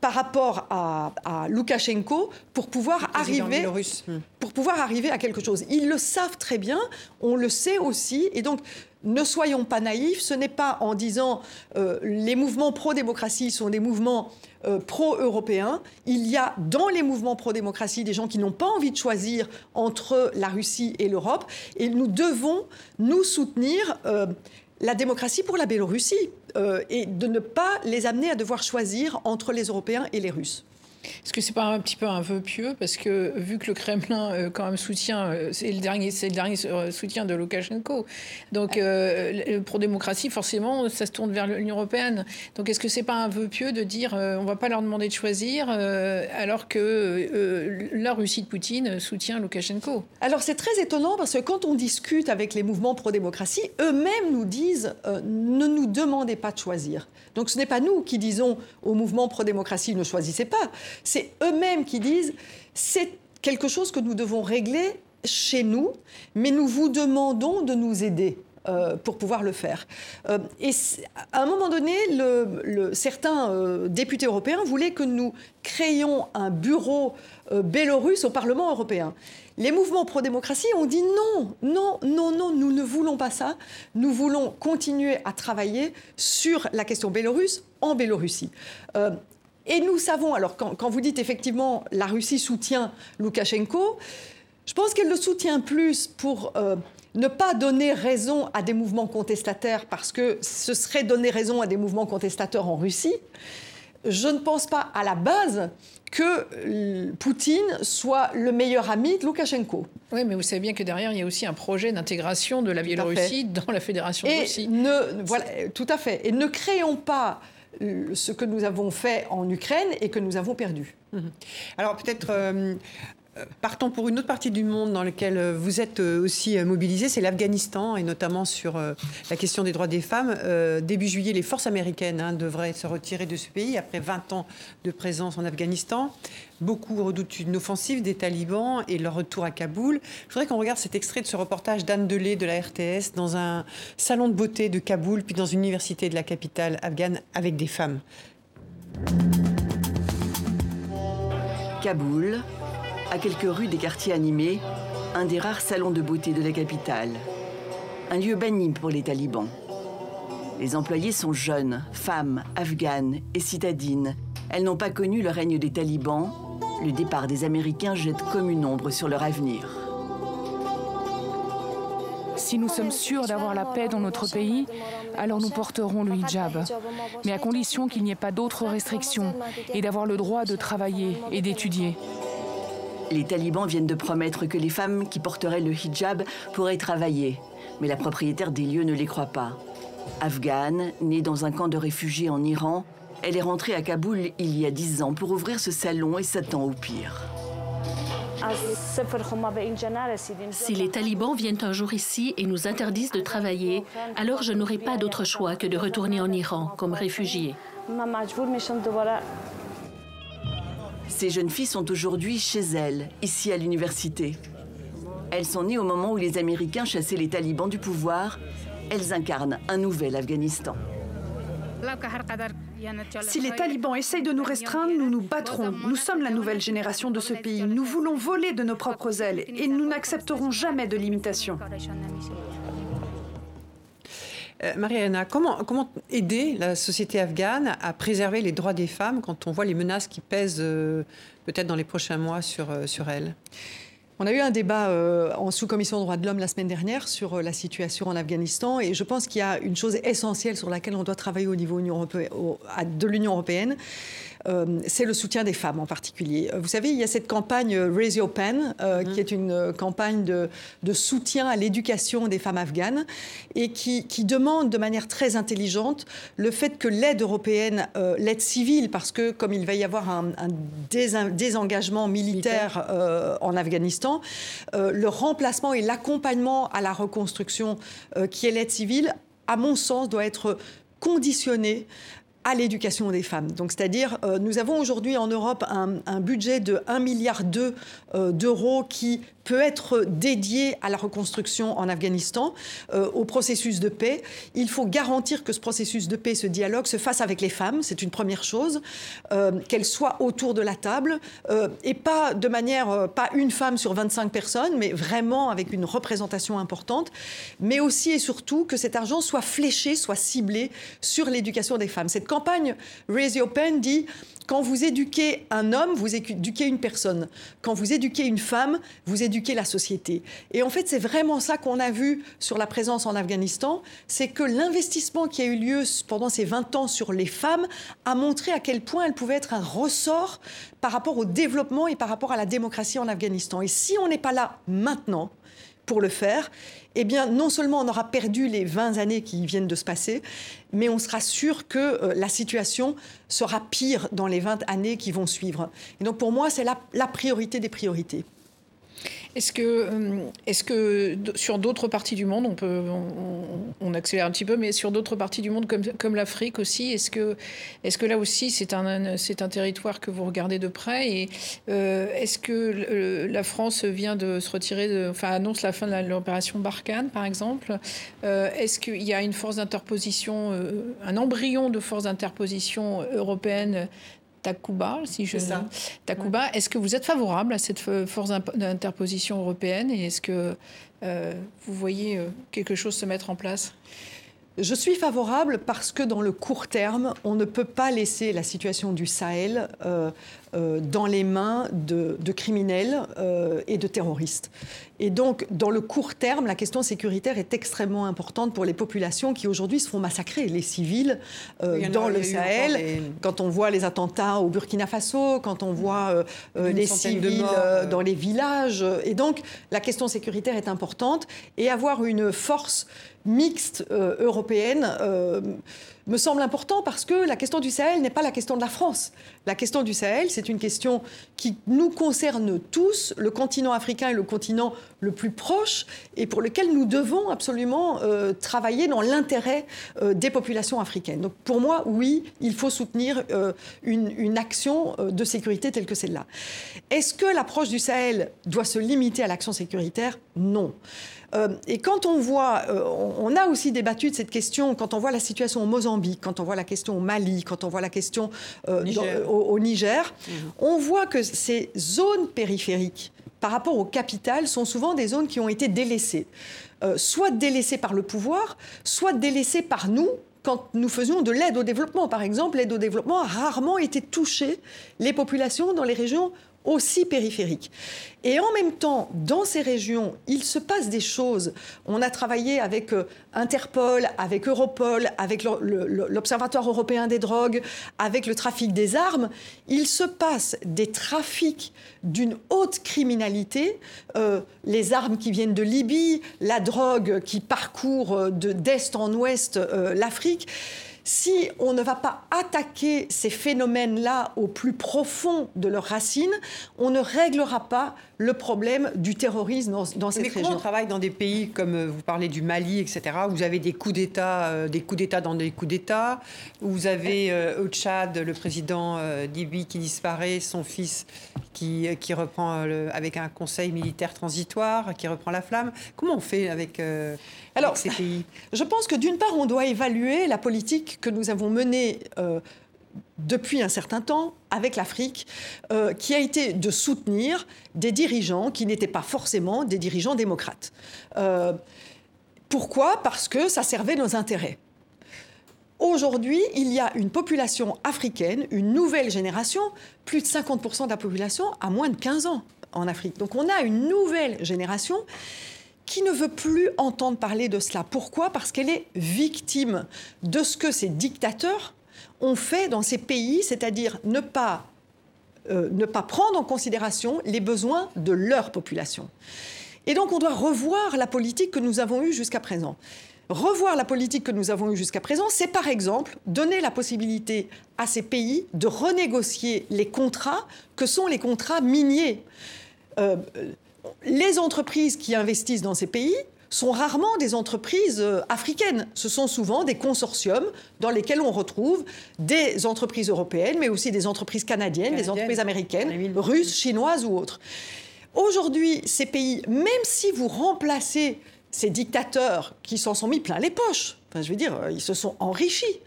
par rapport à, à Loukachenko pour pouvoir, arriver, hmm. pour pouvoir arriver à quelque chose. Ils le savent très bien, on le sait aussi, et donc ne soyons pas naïfs, ce n'est pas en disant euh, les mouvements pro-démocratie sont des mouvements euh, pro-européens. Il y a dans les mouvements pro-démocratie des gens qui n'ont pas envie de choisir entre la Russie et l'Europe, et nous devons nous soutenir. Euh, la démocratie pour la Biélorussie euh, et de ne pas les amener à devoir choisir entre les Européens et les Russes. Est-ce que c'est pas un petit peu un vœu pieux? Parce que vu que le Kremlin euh, quand même soutient, euh, c'est le dernier, c'est le dernier euh, soutien de Loukachenko. Donc pour démocratie, forcément, ça se tourne vers l'Union européenne. Donc est-ce que c'est pas un vœu pieux de dire on va pas leur demander de choisir alors que la Russie de Poutine soutient Loukachenko? Alors c'est très étonnant parce que quand on discute avec les mouvements pro-démocratie, eux-mêmes nous disent ne nous demandez pas de choisir. Donc ce n'est pas nous qui disons au mouvement pro-démocratie ne choisissez pas. C'est eux-mêmes qui disent c'est quelque chose que nous devons régler chez nous, mais nous vous demandons de nous aider. Euh, pour pouvoir le faire. Euh, et à un moment donné, certains euh, députés européens voulaient que nous créions un bureau bélorusse au Parlement européen. Les mouvements pro-démocratie ont dit non, non, non, non, nous ne voulons pas ça. Nous voulons continuer à travailler sur la question bélorusse en Biélorussie. Et nous savons, alors quand, vous dites effectivement la Russie soutient Loukachenko, je pense qu'elle le soutient plus pour euh, ne pas donner raison à des mouvements contestataires, parce que ce serait donner raison à des mouvements contestateurs en Russie. Je ne pense pas à la base que euh, Poutine soit le meilleur ami de Loukachenko. Oui, mais vous savez bien que derrière, il y a aussi un projet d'intégration de la Biélorussie dans la Fédération de Russie. Ne, voilà, tout à fait. Et ne créons pas ce que nous avons fait en Ukraine et que nous avons perdu. Mhm. Alors peut-être euh, partons pour une autre partie du monde dans laquelle euh, vous êtes aussi mobilisé, c'est l'Afghanistan, et notamment sur la question des droits des femmes. début juillet, les forces américaines hein, devraient se retirer de ce pays après 20 ans de présence en Afghanistan. Beaucoup redoutent une offensive des talibans et leur retour à Kaboul. Je voudrais qu'on regarde cet extrait de ce reportage d'Anne Delay de la RTS dans un salon de beauté de Kaboul, puis dans une université de la capitale afghane avec des femmes. Kaboul, à quelques rues des quartiers animés, un des rares salons de beauté de la capitale. Un lieu banni pour les talibans. Les employés sont jeunes, femmes, afghanes et citadines. Elles n'ont pas connu le règne des talibans le départ des Américains jette comme une ombre sur leur avenir. Si nous sommes sûrs d'avoir la paix dans notre pays, alors nous porterons le hijab, mais à condition qu'il n'y ait pas d'autres restrictions et d'avoir le droit de travailler et d'étudier. Les talibans viennent de promettre que les femmes qui porteraient le hijab pourraient travailler, mais la propriétaire des lieux ne les croit pas. Afghane, née dans un camp de réfugiés en Iran, elle est rentrée à Kaboul il y a dix ans pour ouvrir ce salon et s'attend au pire. Si les talibans viennent un jour ici et nous interdisent de travailler, alors je n'aurai pas d'autre choix que de retourner en Iran comme réfugié. Ces jeunes filles sont aujourd'hui chez elles, ici à l'université. Elles sont nées au moment où les Américains chassaient les talibans du pouvoir. Elles incarnent un nouvel Afghanistan. Si les talibans essayent de nous restreindre, nous nous battrons. Nous sommes la nouvelle génération de ce pays. Nous voulons voler de nos propres ailes et nous n'accepterons jamais de limitation. Euh, Marie-Hélène, comment, aider la société afghane à préserver les droits des femmes quand on voit les menaces qui pèsent euh, peut-être dans les prochains mois sur, euh, sur elles? On a eu un débat euh, en sous-commission droits de l'homme la semaine dernière sur la situation en Afghanistan et je pense qu'il y a une chose essentielle sur laquelle on doit travailler au niveau de l'Union européenne. Euh, c'est le soutien des femmes en particulier. Vous savez, il y a cette campagne Raise Your Pen, mm-hmm. qui est une campagne de, soutien à l'éducation des femmes afghanes et qui, demande de manière très intelligente le fait que l'aide européenne, l'aide civile, parce que comme il va y avoir un, désengagement militaire en Afghanistan, euh, le remplacement et l'accompagnement à la reconstruction euh, qui est l'aide civile, à mon sens, doit être conditionné à l'éducation des femmes. Donc, c'est-à-dire, euh, nous avons aujourd'hui en Europe un, un budget de 1,2 milliard d'euros qui peut être dédié à la reconstruction en Afghanistan, euh, au processus de paix. Il faut garantir que ce processus de paix, ce dialogue, se fasse avec les femmes, c'est une première chose, euh, qu'elles soient autour de la table, euh, et pas de manière, pas une femme sur 25 personnes, mais vraiment avec une représentation importante, mais aussi et surtout que cet argent soit fléché, soit ciblé sur l'éducation des femmes. Cette campagne Raise Your Pen dit quand vous éduquez un homme, vous éduquez une personne. Quand vous éduquez une femme, vous éduquez la société. Et en fait, c'est vraiment ça qu'on a vu sur la présence en Afghanistan, c'est que l'investissement qui a eu lieu pendant ces 20 ans sur les femmes a montré à quel point elles pouvaient être un ressort par rapport au développement et par rapport à la démocratie en Afghanistan. Et si on n'est pas là maintenant, pour le faire, eh bien, non seulement on aura perdu les 20 années qui viennent de se passer, mais on sera sûr que euh, la situation sera pire dans les 20 années qui vont suivre. Et donc, pour moi, c'est la priorité des priorités. Est-ce que, euh, est que sur d'autres parties du monde, on peut, on, accélère un petit peu, mais sur d'autres parties du monde comme, comme l'Afrique aussi, est-ce que, est que là aussi c'est un, c'est un territoire que vous regardez de près et euh, est-ce que la France vient de se retirer, enfin annonce la fin de l'opération Barkhane par exemple euh, Est-ce qu'il y a une force d'interposition, un embryon de force d'interposition européenne Takuba, si je ça. Takuba, est-ce que vous êtes favorable à cette force d'interposition européenne et est-ce que euh, vous voyez euh, quelque chose se mettre en place? Je suis favorable parce que dans le court terme, on ne peut pas laisser la situation du Sahel euh, euh, dans les mains de, criminels euh, et de terroristes. Et donc, dans le court terme, la question sécuritaire est extrêmement importante pour les populations qui aujourd'hui se font massacrer, les civils euh, dans le Sahel. Quand on voit les attentats au Burkina Faso, quand on voit les civils dans les villages. Et donc, la question sécuritaire est importante. Et avoir une force mixte européenne me semble important parce que la question du Sahel n'est pas la question de la France. La question du Sahel, c'est une question qui nous concerne tous. Le continent africain est le continent le plus proche et pour lequel nous devons absolument euh, travailler dans l'intérêt euh, des populations africaines. Donc pour moi, oui, il faut soutenir euh, une, une, action de sécurité telle que celle-là. Est-ce que l'approche du Sahel doit se limiter à l'action sécuritaire? Non. Euh, et quand on voit, euh, on a aussi débattu de cette question, quand on voit la situation au Mozambique, quand on voit la question au Mali, quand on voit la question euh, au, Niger, mhm. on voit que ces zones périphériques par rapport aux capitales sont souvent des zones qui ont été délaissées. soit délaissées par le pouvoir, soit délaissées par nous, quand nous faisions de l'aide au développement. Par exemple, l'aide au développement a rarement été touchée les populations dans les régions aussi périphériques. Et en même temps, dans ces régions, il se passe des choses. On a travaillé avec euh, Interpol, avec Europol, avec l'Observatoire européen des drogues, avec le trafic des armes. Il se passe des trafics d'une haute criminalité, euh, les armes qui viennent de Libye, la drogue qui parcourt euh, d'est en ouest l'Afrique si on ne va pas attaquer ces phénomènes-là au plus profond de leurs racines, on ne réglera pas le problème du terrorisme dans, dans cette Mais région. on travaille dans des pays comme euh, vous parlez du Mali, etc., où vous avez des coups d'État, euh, des coups d'État dans des coups d'État, vous avez euh, au Tchad le président Dibi qui disparaît, son fils qui, qui reprend avec un conseil militaire transitoire, qui reprend la flamme. Comment on fait avec, Alors, ces pays? Je pense que d'une part, on doit évaluer la politique que nous avons menée depuis un certain temps avec l'Afrique, euh, qui a été de soutenir des dirigeants qui n'étaient pas forcément des dirigeants démocrates. Euh, pourquoi? Parce que ça servait nos intérêts. Aujourd'hui, il y a une population africaine, une nouvelle génération, plus de 50% de la population a moins de 15 ans en Afrique. Donc on a une nouvelle génération qui ne veut plus entendre parler de cela. Pourquoi? Parce qu'elle est victime de ce que ces dictateurs ont fait dans ces pays, c'est-à-dire ne pas, euh, ne pas prendre en considération les besoins de leur population. Et donc on doit revoir la politique que nous avons eue jusqu'à présent. Revoir la politique que nous avons eue jusqu'à présent, c'est par exemple donner la possibilité à ces pays de renégocier les contrats que sont les contrats miniers. Euh, les entreprises qui investissent dans ces pays sont rarement des entreprises euh, africaines. Ce sont souvent des consortiums dans lesquels on retrouve des entreprises européennes, mais aussi des entreprises canadiennes, des entreprises américaines, russes, chinoises ou autres. Aujourd'hui, ces pays, même si vous remplacez ces dictateurs qui s'en sont mis plein les poches, enfin, je veux dire, euh, ils se sont enrichis,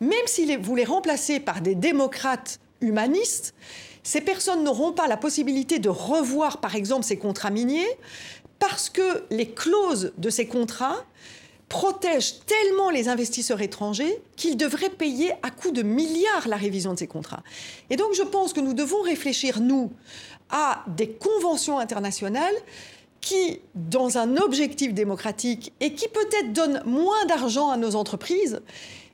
même si vous les remplacez par des démocrates humanistes, ces personnes n'auront pas la possibilité de revoir, par exemple, ces contrats miniers, parce que les clauses de ces contrats protègent tellement les investisseurs étrangers qu'ils devraient payer à coût de milliards la révision de ces contrats. Et donc je pense que nous devons réfléchir, nous, à des conventions internationales qui, dans un objectif démocratique et qui peut-être donnent moins d'argent à nos entreprises,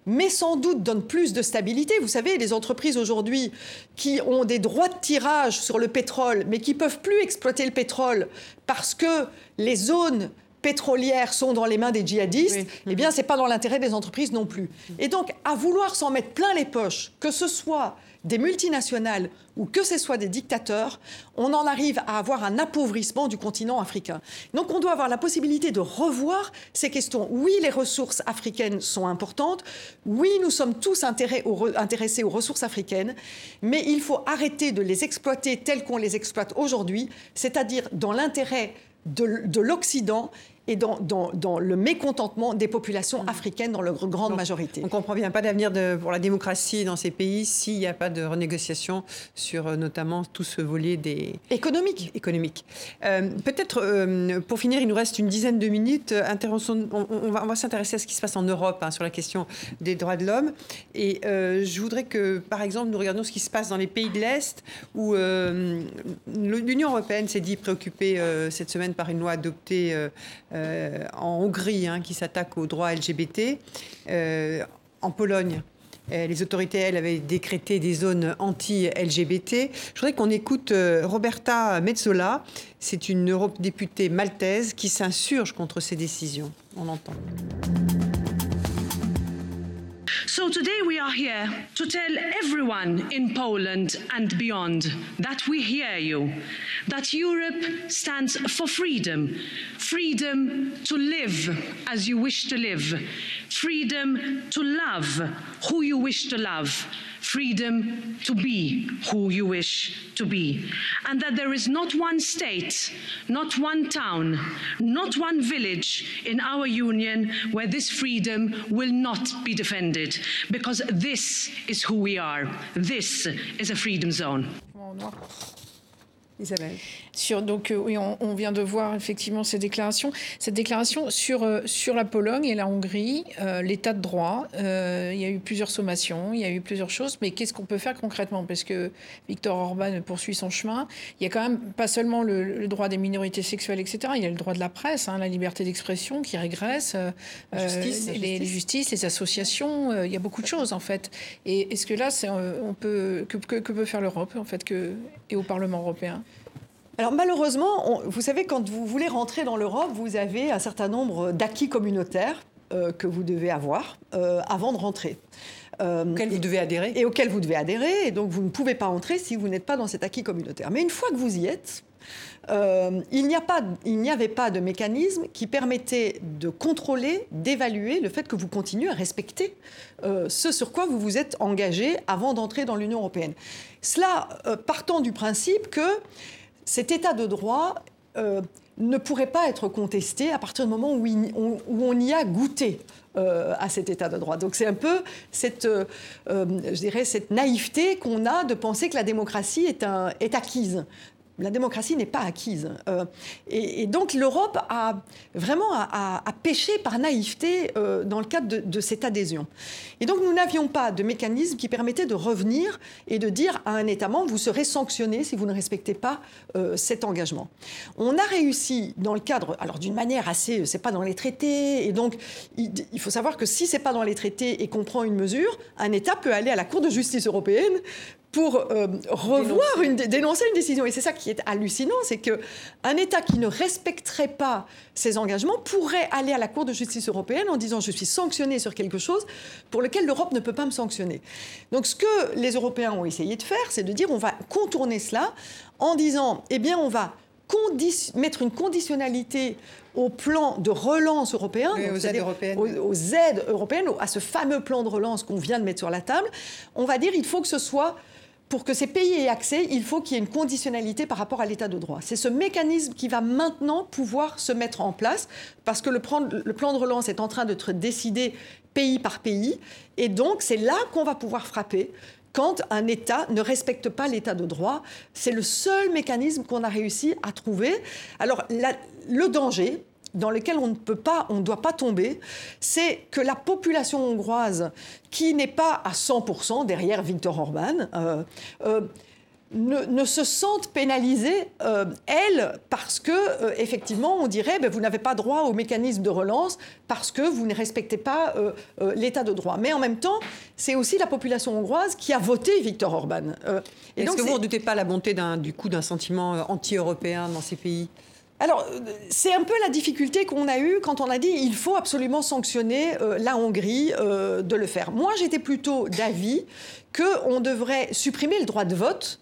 mais sans doute donne plus de stabilité. Vous savez, les entreprises aujourd'hui qui ont des droits de tirage sur le pétrole, mais qui peuvent plus exploiter le pétrole parce que les zones pétrolières sont dans les mains des djihadistes, eh bien, c'est pas dans l'intérêt des entreprises non plus. Et donc, à vouloir s'en mettre plein les poches, que ce soit des multinationales ou que ce soit des dictateurs, on en arrive à avoir un appauvrissement du continent africain. Donc on doit avoir la possibilité de revoir ces questions. Oui, les ressources africaines sont importantes. Oui, nous sommes tous intéressés aux ressources africaines, mais il faut arrêter de les exploiter telles qu'on les exploite aujourd'hui, c'est-à-dire dans l'intérêt de, de l'Occident et dans, le mécontentement des populations mm. africaines dans leur grande majorité. On comprend bien, pas d'avenir pour la démocratie dans ces pays s'il n'y a pas de renégociation sur euh, notamment tout ce volet des... Économiques. Économiques. Euh, peut-être, euh, pour finir, il nous reste une dizaine de minutes. on, va, s'intéresser à ce qui se passe en Europe hein, sur la question des droits de l'homme. Et je voudrais que, par exemple, nous regardions ce qui se passe dans les pays de l'Est, où l'Union européenne s'est dit préoccupée cette semaine par une loi adoptée euh, en Hongrie hein, qui s'attaque aux droits LGBT. Euh, en Pologne, euh, les autorités, elles, avaient décrété des zones anti-LGBT. Je voudrais qu'on écoute Roberta Mezzola. C'est une eurodéputée maltaise qui s'insurge contre ces décisions. On entend. So today we are here to tell everyone in Poland and beyond that we hear you, that Europe stands for freedom, freedom to live as you wish to live, freedom to love who you wish to love freedom to be who you wish to be. And that there is not one state, not one town, not one village in our union where this freedom will not be defended. Because this is who we are. This is a freedom zone. Sur, donc, oui, on, vient de voir effectivement ces déclarations. Cette déclaration sur, sur la Pologne et la Hongrie, l'état de droit, il y a eu plusieurs sommations, il y a eu plusieurs choses, mais qu'est-ce qu'on peut faire concrètement? Parce que Victor Orban poursuit son chemin. Il y a quand même pas seulement le, droit des minorités sexuelles, etc. Il y a le droit de la presse, hein, la liberté d'expression qui régresse, justice, les, les, justices, les associations. il y a beaucoup de choses en fait. Et est-ce que là, on peut, que, que, peut faire l'Europe en fait que, et au Parlement européen? Alors malheureusement, vous savez, quand vous voulez rentrer dans l'Europe, vous avez un certain nombre d'acquis communautaires euh, que vous devez avoir euh, avant de rentrer. Euh, auquel vous devez adhérer. Et auquel vous devez adhérer. Et donc vous ne pouvez pas entrer si vous n'êtes pas dans cet acquis communautaire. Mais une fois que vous y êtes, euh, il n'y avait pas de mécanisme qui permettait de contrôler, d'évaluer le fait que vous continuez à respecter euh, ce sur quoi vous vous êtes engagé avant d'entrer dans l'Union européenne. Cela euh, partant du principe que cet état de droit ne pourrait pas être contesté à partir du moment où, on y a goûté. à cet état de droit. Donc c'est un peu cette, cette naïveté qu'on a de penser que la démocratie est acquise la démocratie n'est pas acquise. Euh, et, donc l'Europe a vraiment a, péché par naïveté euh, dans le cadre de, cette adhésion. Et donc nous n'avions pas de mécanisme qui permettait de revenir et de dire à un État membre, vous serez sanctionné si vous ne respectez pas euh, cet engagement. On a réussi dans le cadre, alors d'une manière assez, c'est pas dans les traités, et donc il, il faut savoir que si c'est pas dans les traités et qu'on prend une mesure, un État peut aller à la Cour de justice européenne pour euh, revoir dénoncer. Une, dénoncer une décision. Et c'est ça qui est hallucinant, c'est qu'un État qui ne respecterait pas ses engagements pourrait aller à la Cour de justice européenne en disant je suis sanctionné sur quelque chose pour lequel l'Europe ne peut pas me sanctionner. Donc ce que les Européens ont essayé de faire, c'est de dire on va contourner cela en disant eh bien on va mettre une conditionnalité au plan de relance européen, aux, aides européennes. aux, aides européennes, à ce fameux plan de relance qu'on vient de mettre sur la table, on va dire il faut que ce soit pour que ces pays aient accès, il faut qu'il y ait une conditionnalité par rapport à l'état de droit. C'est ce mécanisme qui va maintenant pouvoir se mettre en place parce que le plan, de relance est en train d'être décidé pays par pays. Et donc, c'est là qu'on va pouvoir frapper quand un État ne respecte pas l'état de droit. C'est le seul mécanisme qu'on a réussi à trouver. Alors, le danger, dans lequel on ne peut pas, on ne doit pas tomber, c'est que la population hongroise, qui n'est pas à 100% derrière Viktor Orban, euh, euh, ne, se sente pénalisée, euh, elle, parce que, effectivement, on dirait, ben, vous n'avez pas droit au mécanisme de relance parce que vous ne respectez pas l'état de droit. Mais en même temps, c'est aussi la population hongroise qui a voté Viktor Orban. Est-ce que vous ne doutez pas la montée du coup d'un sentiment anti-européen dans ces pays? Alors, c'est un peu la difficulté qu'on a eue quand on a dit il faut absolument sanctionner euh, la Hongrie euh, de le faire. Moi, j'étais plutôt d'avis qu'on devrait supprimer le droit de vote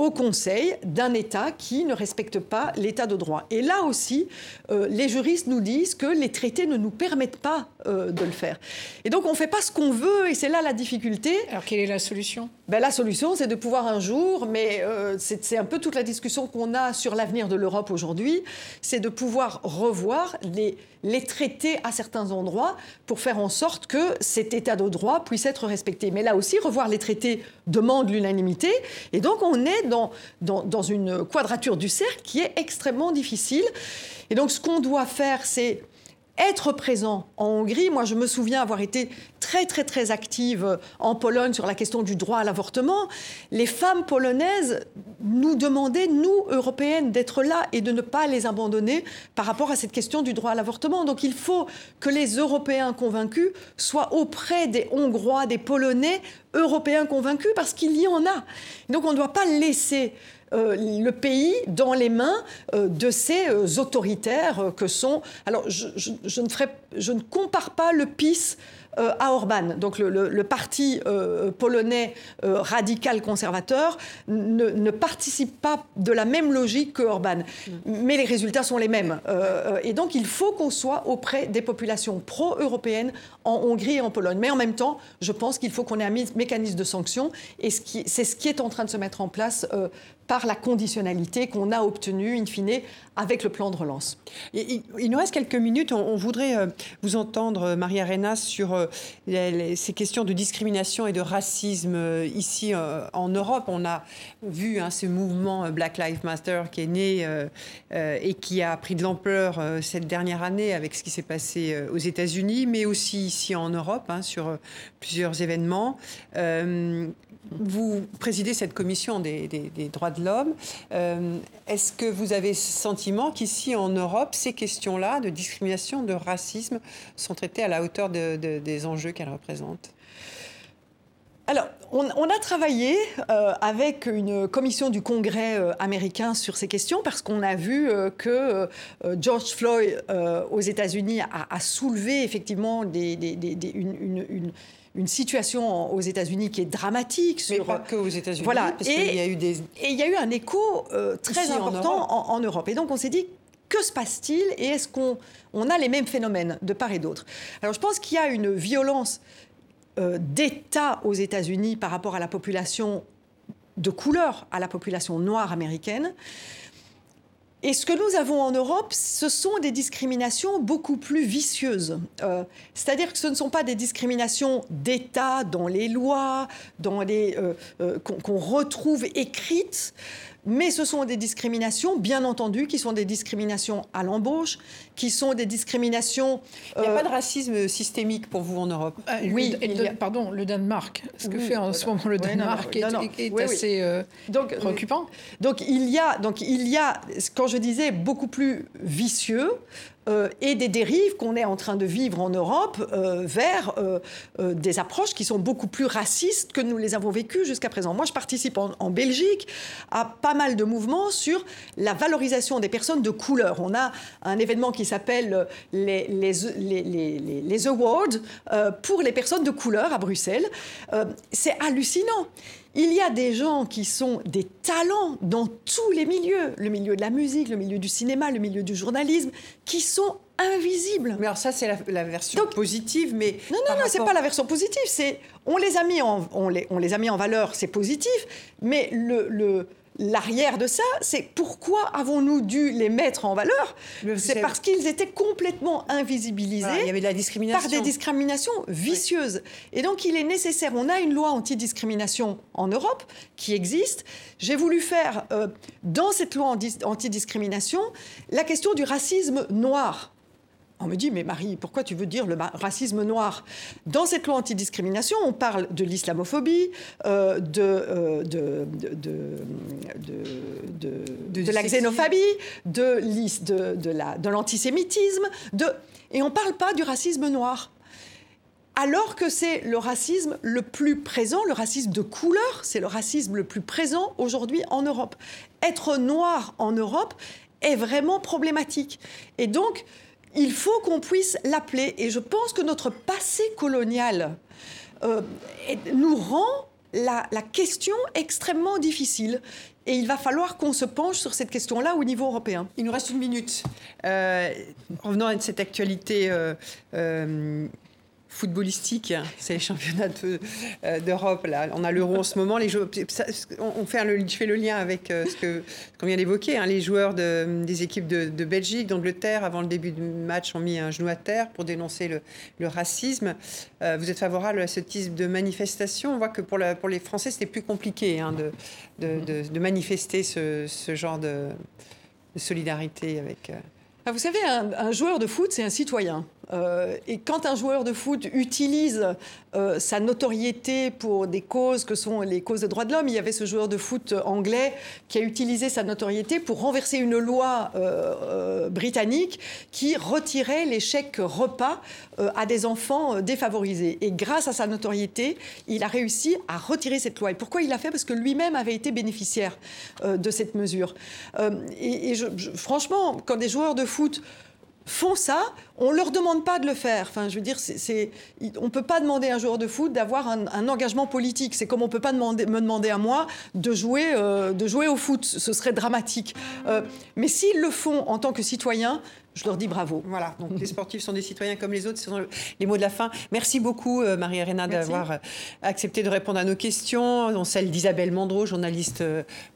au Conseil d'un État qui ne respecte pas l'État de droit. Et là aussi, euh, les juristes nous disent que les traités ne nous permettent pas euh, de le faire. Et donc on ne fait pas ce qu'on veut, et c'est là la difficulté. Alors quelle est la solution? Ben, La solution, c'est de pouvoir un jour, mais euh, c'est un peu toute la discussion qu'on a sur l'avenir de l'Europe aujourd'hui, c'est de pouvoir revoir les, les traités à certains endroits pour faire en sorte que cet état de droit puisse être respecté. Mais là aussi, revoir les traités demande l'unanimité. Et donc, on est dans, dans, dans, une quadrature du cercle qui est extrêmement difficile. Et donc, ce qu'on doit faire, c'est être présent en Hongrie. Moi, je me souviens avoir été très, très, très active en Pologne sur la question du droit à l'avortement. Les femmes polonaises nous demandaient, nous, Européennes, d'être là et de ne pas les abandonner par rapport à cette question du droit à l'avortement. Donc, il faut que les Européens convaincus soient auprès des Hongrois, des Polonais européens convaincus, parce qu'il y en a. Donc, on ne doit pas laisser euh, le pays dans les mains euh, de ces euh, autoritaires que sont. Alors, je, ne compare pas le PIS à Orban. Donc le, parti euh, polonais euh, radical conservateur ne, participe pas de la même logique que Orban. Mais les résultats sont les mêmes. et donc il faut qu'on soit auprès des populations pro-européennes en Hongrie et en Pologne. Mais en même temps, je pense qu'il faut qu'on ait un mécanisme de sanction. Et c'est ce qui est en train de se mettre en place par la conditionnalité qu'on a obtenue, in fine, avec le plan de relance. Il, nous reste quelques minutes. On, voudrait euh, vous entendre, euh, Maria Arena, sur euh, ces questions de discrimination et de racisme ici en Europe. On a vu hein, ce mouvement Black Lives Matter qui est né et qui a pris de l'ampleur cette dernière année avec ce qui s'est passé aux États-Unis, mais aussi ici en Europe, hein, sur plusieurs événements. vous présidez cette commission des, droits de l'homme. Est-ce que vous avez senti qu'ici en Europe, ces questions-là de discrimination, de racisme sont traitées à la hauteur des enjeux qu'elles représentent? Alors, on, a travaillé euh, avec une commission du Congrès euh, américain sur ces questions parce qu'on a vu euh, que George Floyd aux États-Unis a, soulevé effectivement une, situation aux États-Unis qui est dramatique. Sur, Mais pas que aux États-Unis. Voilà. Parce et, il y a eu des... et il y a eu un écho très important en Europe. Et donc on s'est dit que se passe-t-il et est-ce qu'on on a les mêmes phénomènes de part et d'autre? Alors je pense qu'il y a une violence euh, d'État aux États-Unis par rapport à la population de couleur, à la population noire américaine. Et ce que nous avons en Europe, ce sont des discriminations beaucoup plus vicieuses. Euh, c'est-à-dire que ce ne sont pas des discriminations d'État dans les lois, dans les euh, qu'on retrouve écrites mais ce sont des discriminations, bien entendu, qui sont des discriminations à l'embauche, qui sont des discriminations... Il n'y a pas de euh, racisme systémique pour vous en Europe ah, Oui, pardon, le Danemark. Ce que fait en ce moment le Danemark est, assez euh, donc, préoccupant. Donc il, y a, donc il y a, quand je disais, beaucoup plus vicieux, euh, et des dérives qu'on est en train de vivre en Europe euh, vers euh, des approches qui sont beaucoup plus racistes que nous les avons vécues jusqu'à présent. Moi, je participe en, Belgique à pas mal de mouvements sur la valorisation des personnes de couleur. On a un événement qui s'appelle les, les, les, les, Awards pour les personnes de couleur à Bruxelles. C'est hallucinant. Il y a des gens qui sont des talents dans tous les milieux, le milieu de la musique, le milieu du cinéma, le milieu du journalisme, qui sont invisibles. Mais alors ça, c'est la, version positive, mais... Non, non, non, c'est pas la version positive, c'est... On les a mis en, on les, on les a mis en valeur, c'est positif, mais le, le L'arrière de ça, c'est pourquoi avons-nous dû les mettre en valeur C'est parce qu'ils étaient complètement invisibilisés il y avait de la discrimination. par des discriminations vicieuses. Et donc, il est nécessaire, on a une loi antidiscrimination en Europe qui existe. J'ai voulu faire, euh, dans cette loi antidiscrimination, la question du racisme noir. On me dit, mais Marie, pourquoi tu veux dire le racisme noir? Dans cette loi antidiscrimination, on parle de l'islamophobie, euh, de, de, de, la xénophobie, de, l'antisémitisme, et on ne parle pas du racisme noir. Alors que c'est le racisme le plus présent, le racisme de couleur, c'est le racisme le plus présent aujourd'hui en Europe. Être noir en Europe est vraiment problématique. Et donc, il faut qu'on puisse l'appeler. Et je pense que notre passé colonial euh, nous rend la, question extrêmement difficile. Et il va falloir qu'on se penche sur cette question-là au niveau européen. Il nous reste une minute. Euh, revenons à cette actualité euh, footballistique, c'est les championnats euh, d'Europe. là, on a l'Euro en ce moment. Les joueurs, on fait le, je fais le lien avec euh, ce qu'on vient d'évoquer. Hein, les joueurs de, des équipes de, Belgique, d'Angleterre, avant le début du match, ont mis un genou à terre pour dénoncer le, racisme. Euh, vous êtes favorable à ce type de manifestation? On voit que pour, les Français, c'était plus compliqué hein, de, de, manifester ce, ce genre de, solidarité avec. Ah, vous savez, un joueur de foot, c'est un citoyen. Euh, et quand un joueur de foot utilise euh, sa notoriété pour des causes que sont les causes des droits de l'homme, il y avait ce joueur de foot anglais qui a utilisé sa notoriété pour renverser une loi euh, britannique qui retirait les chèques repas à des enfants défavorisés. Et grâce à sa notoriété, il a réussi à retirer cette loi. Et pourquoi il l'a fait? Parce que lui-même avait été bénéficiaire de cette mesure. et, franchement, quand des joueurs de foot font ça, on ne leur demande pas de le faire. Enfin, je veux dire, on ne peut pas demander à un joueur de foot d'avoir un, engagement politique. C'est comme on ne peut pas me demander à moi de jouer, euh, de jouer au foot. Ce serait dramatique. Euh, mais s'ils le font en tant que citoyens, je leur dis bravo. Voilà, donc les sportifs sont des citoyens comme les autres, ce sont les mots de la fin. Merci beaucoup Marie-Arena d'avoir accepté de répondre à nos questions, dont celle d'Isabelle Mandreau, journaliste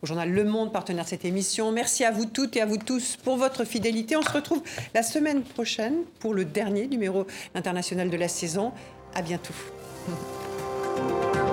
au journal Le Monde, partenaire de cette émission. Merci à vous toutes et à vous tous pour votre fidélité. On se retrouve la semaine prochaine pour le dernier numéro international de la saison. À bientôt.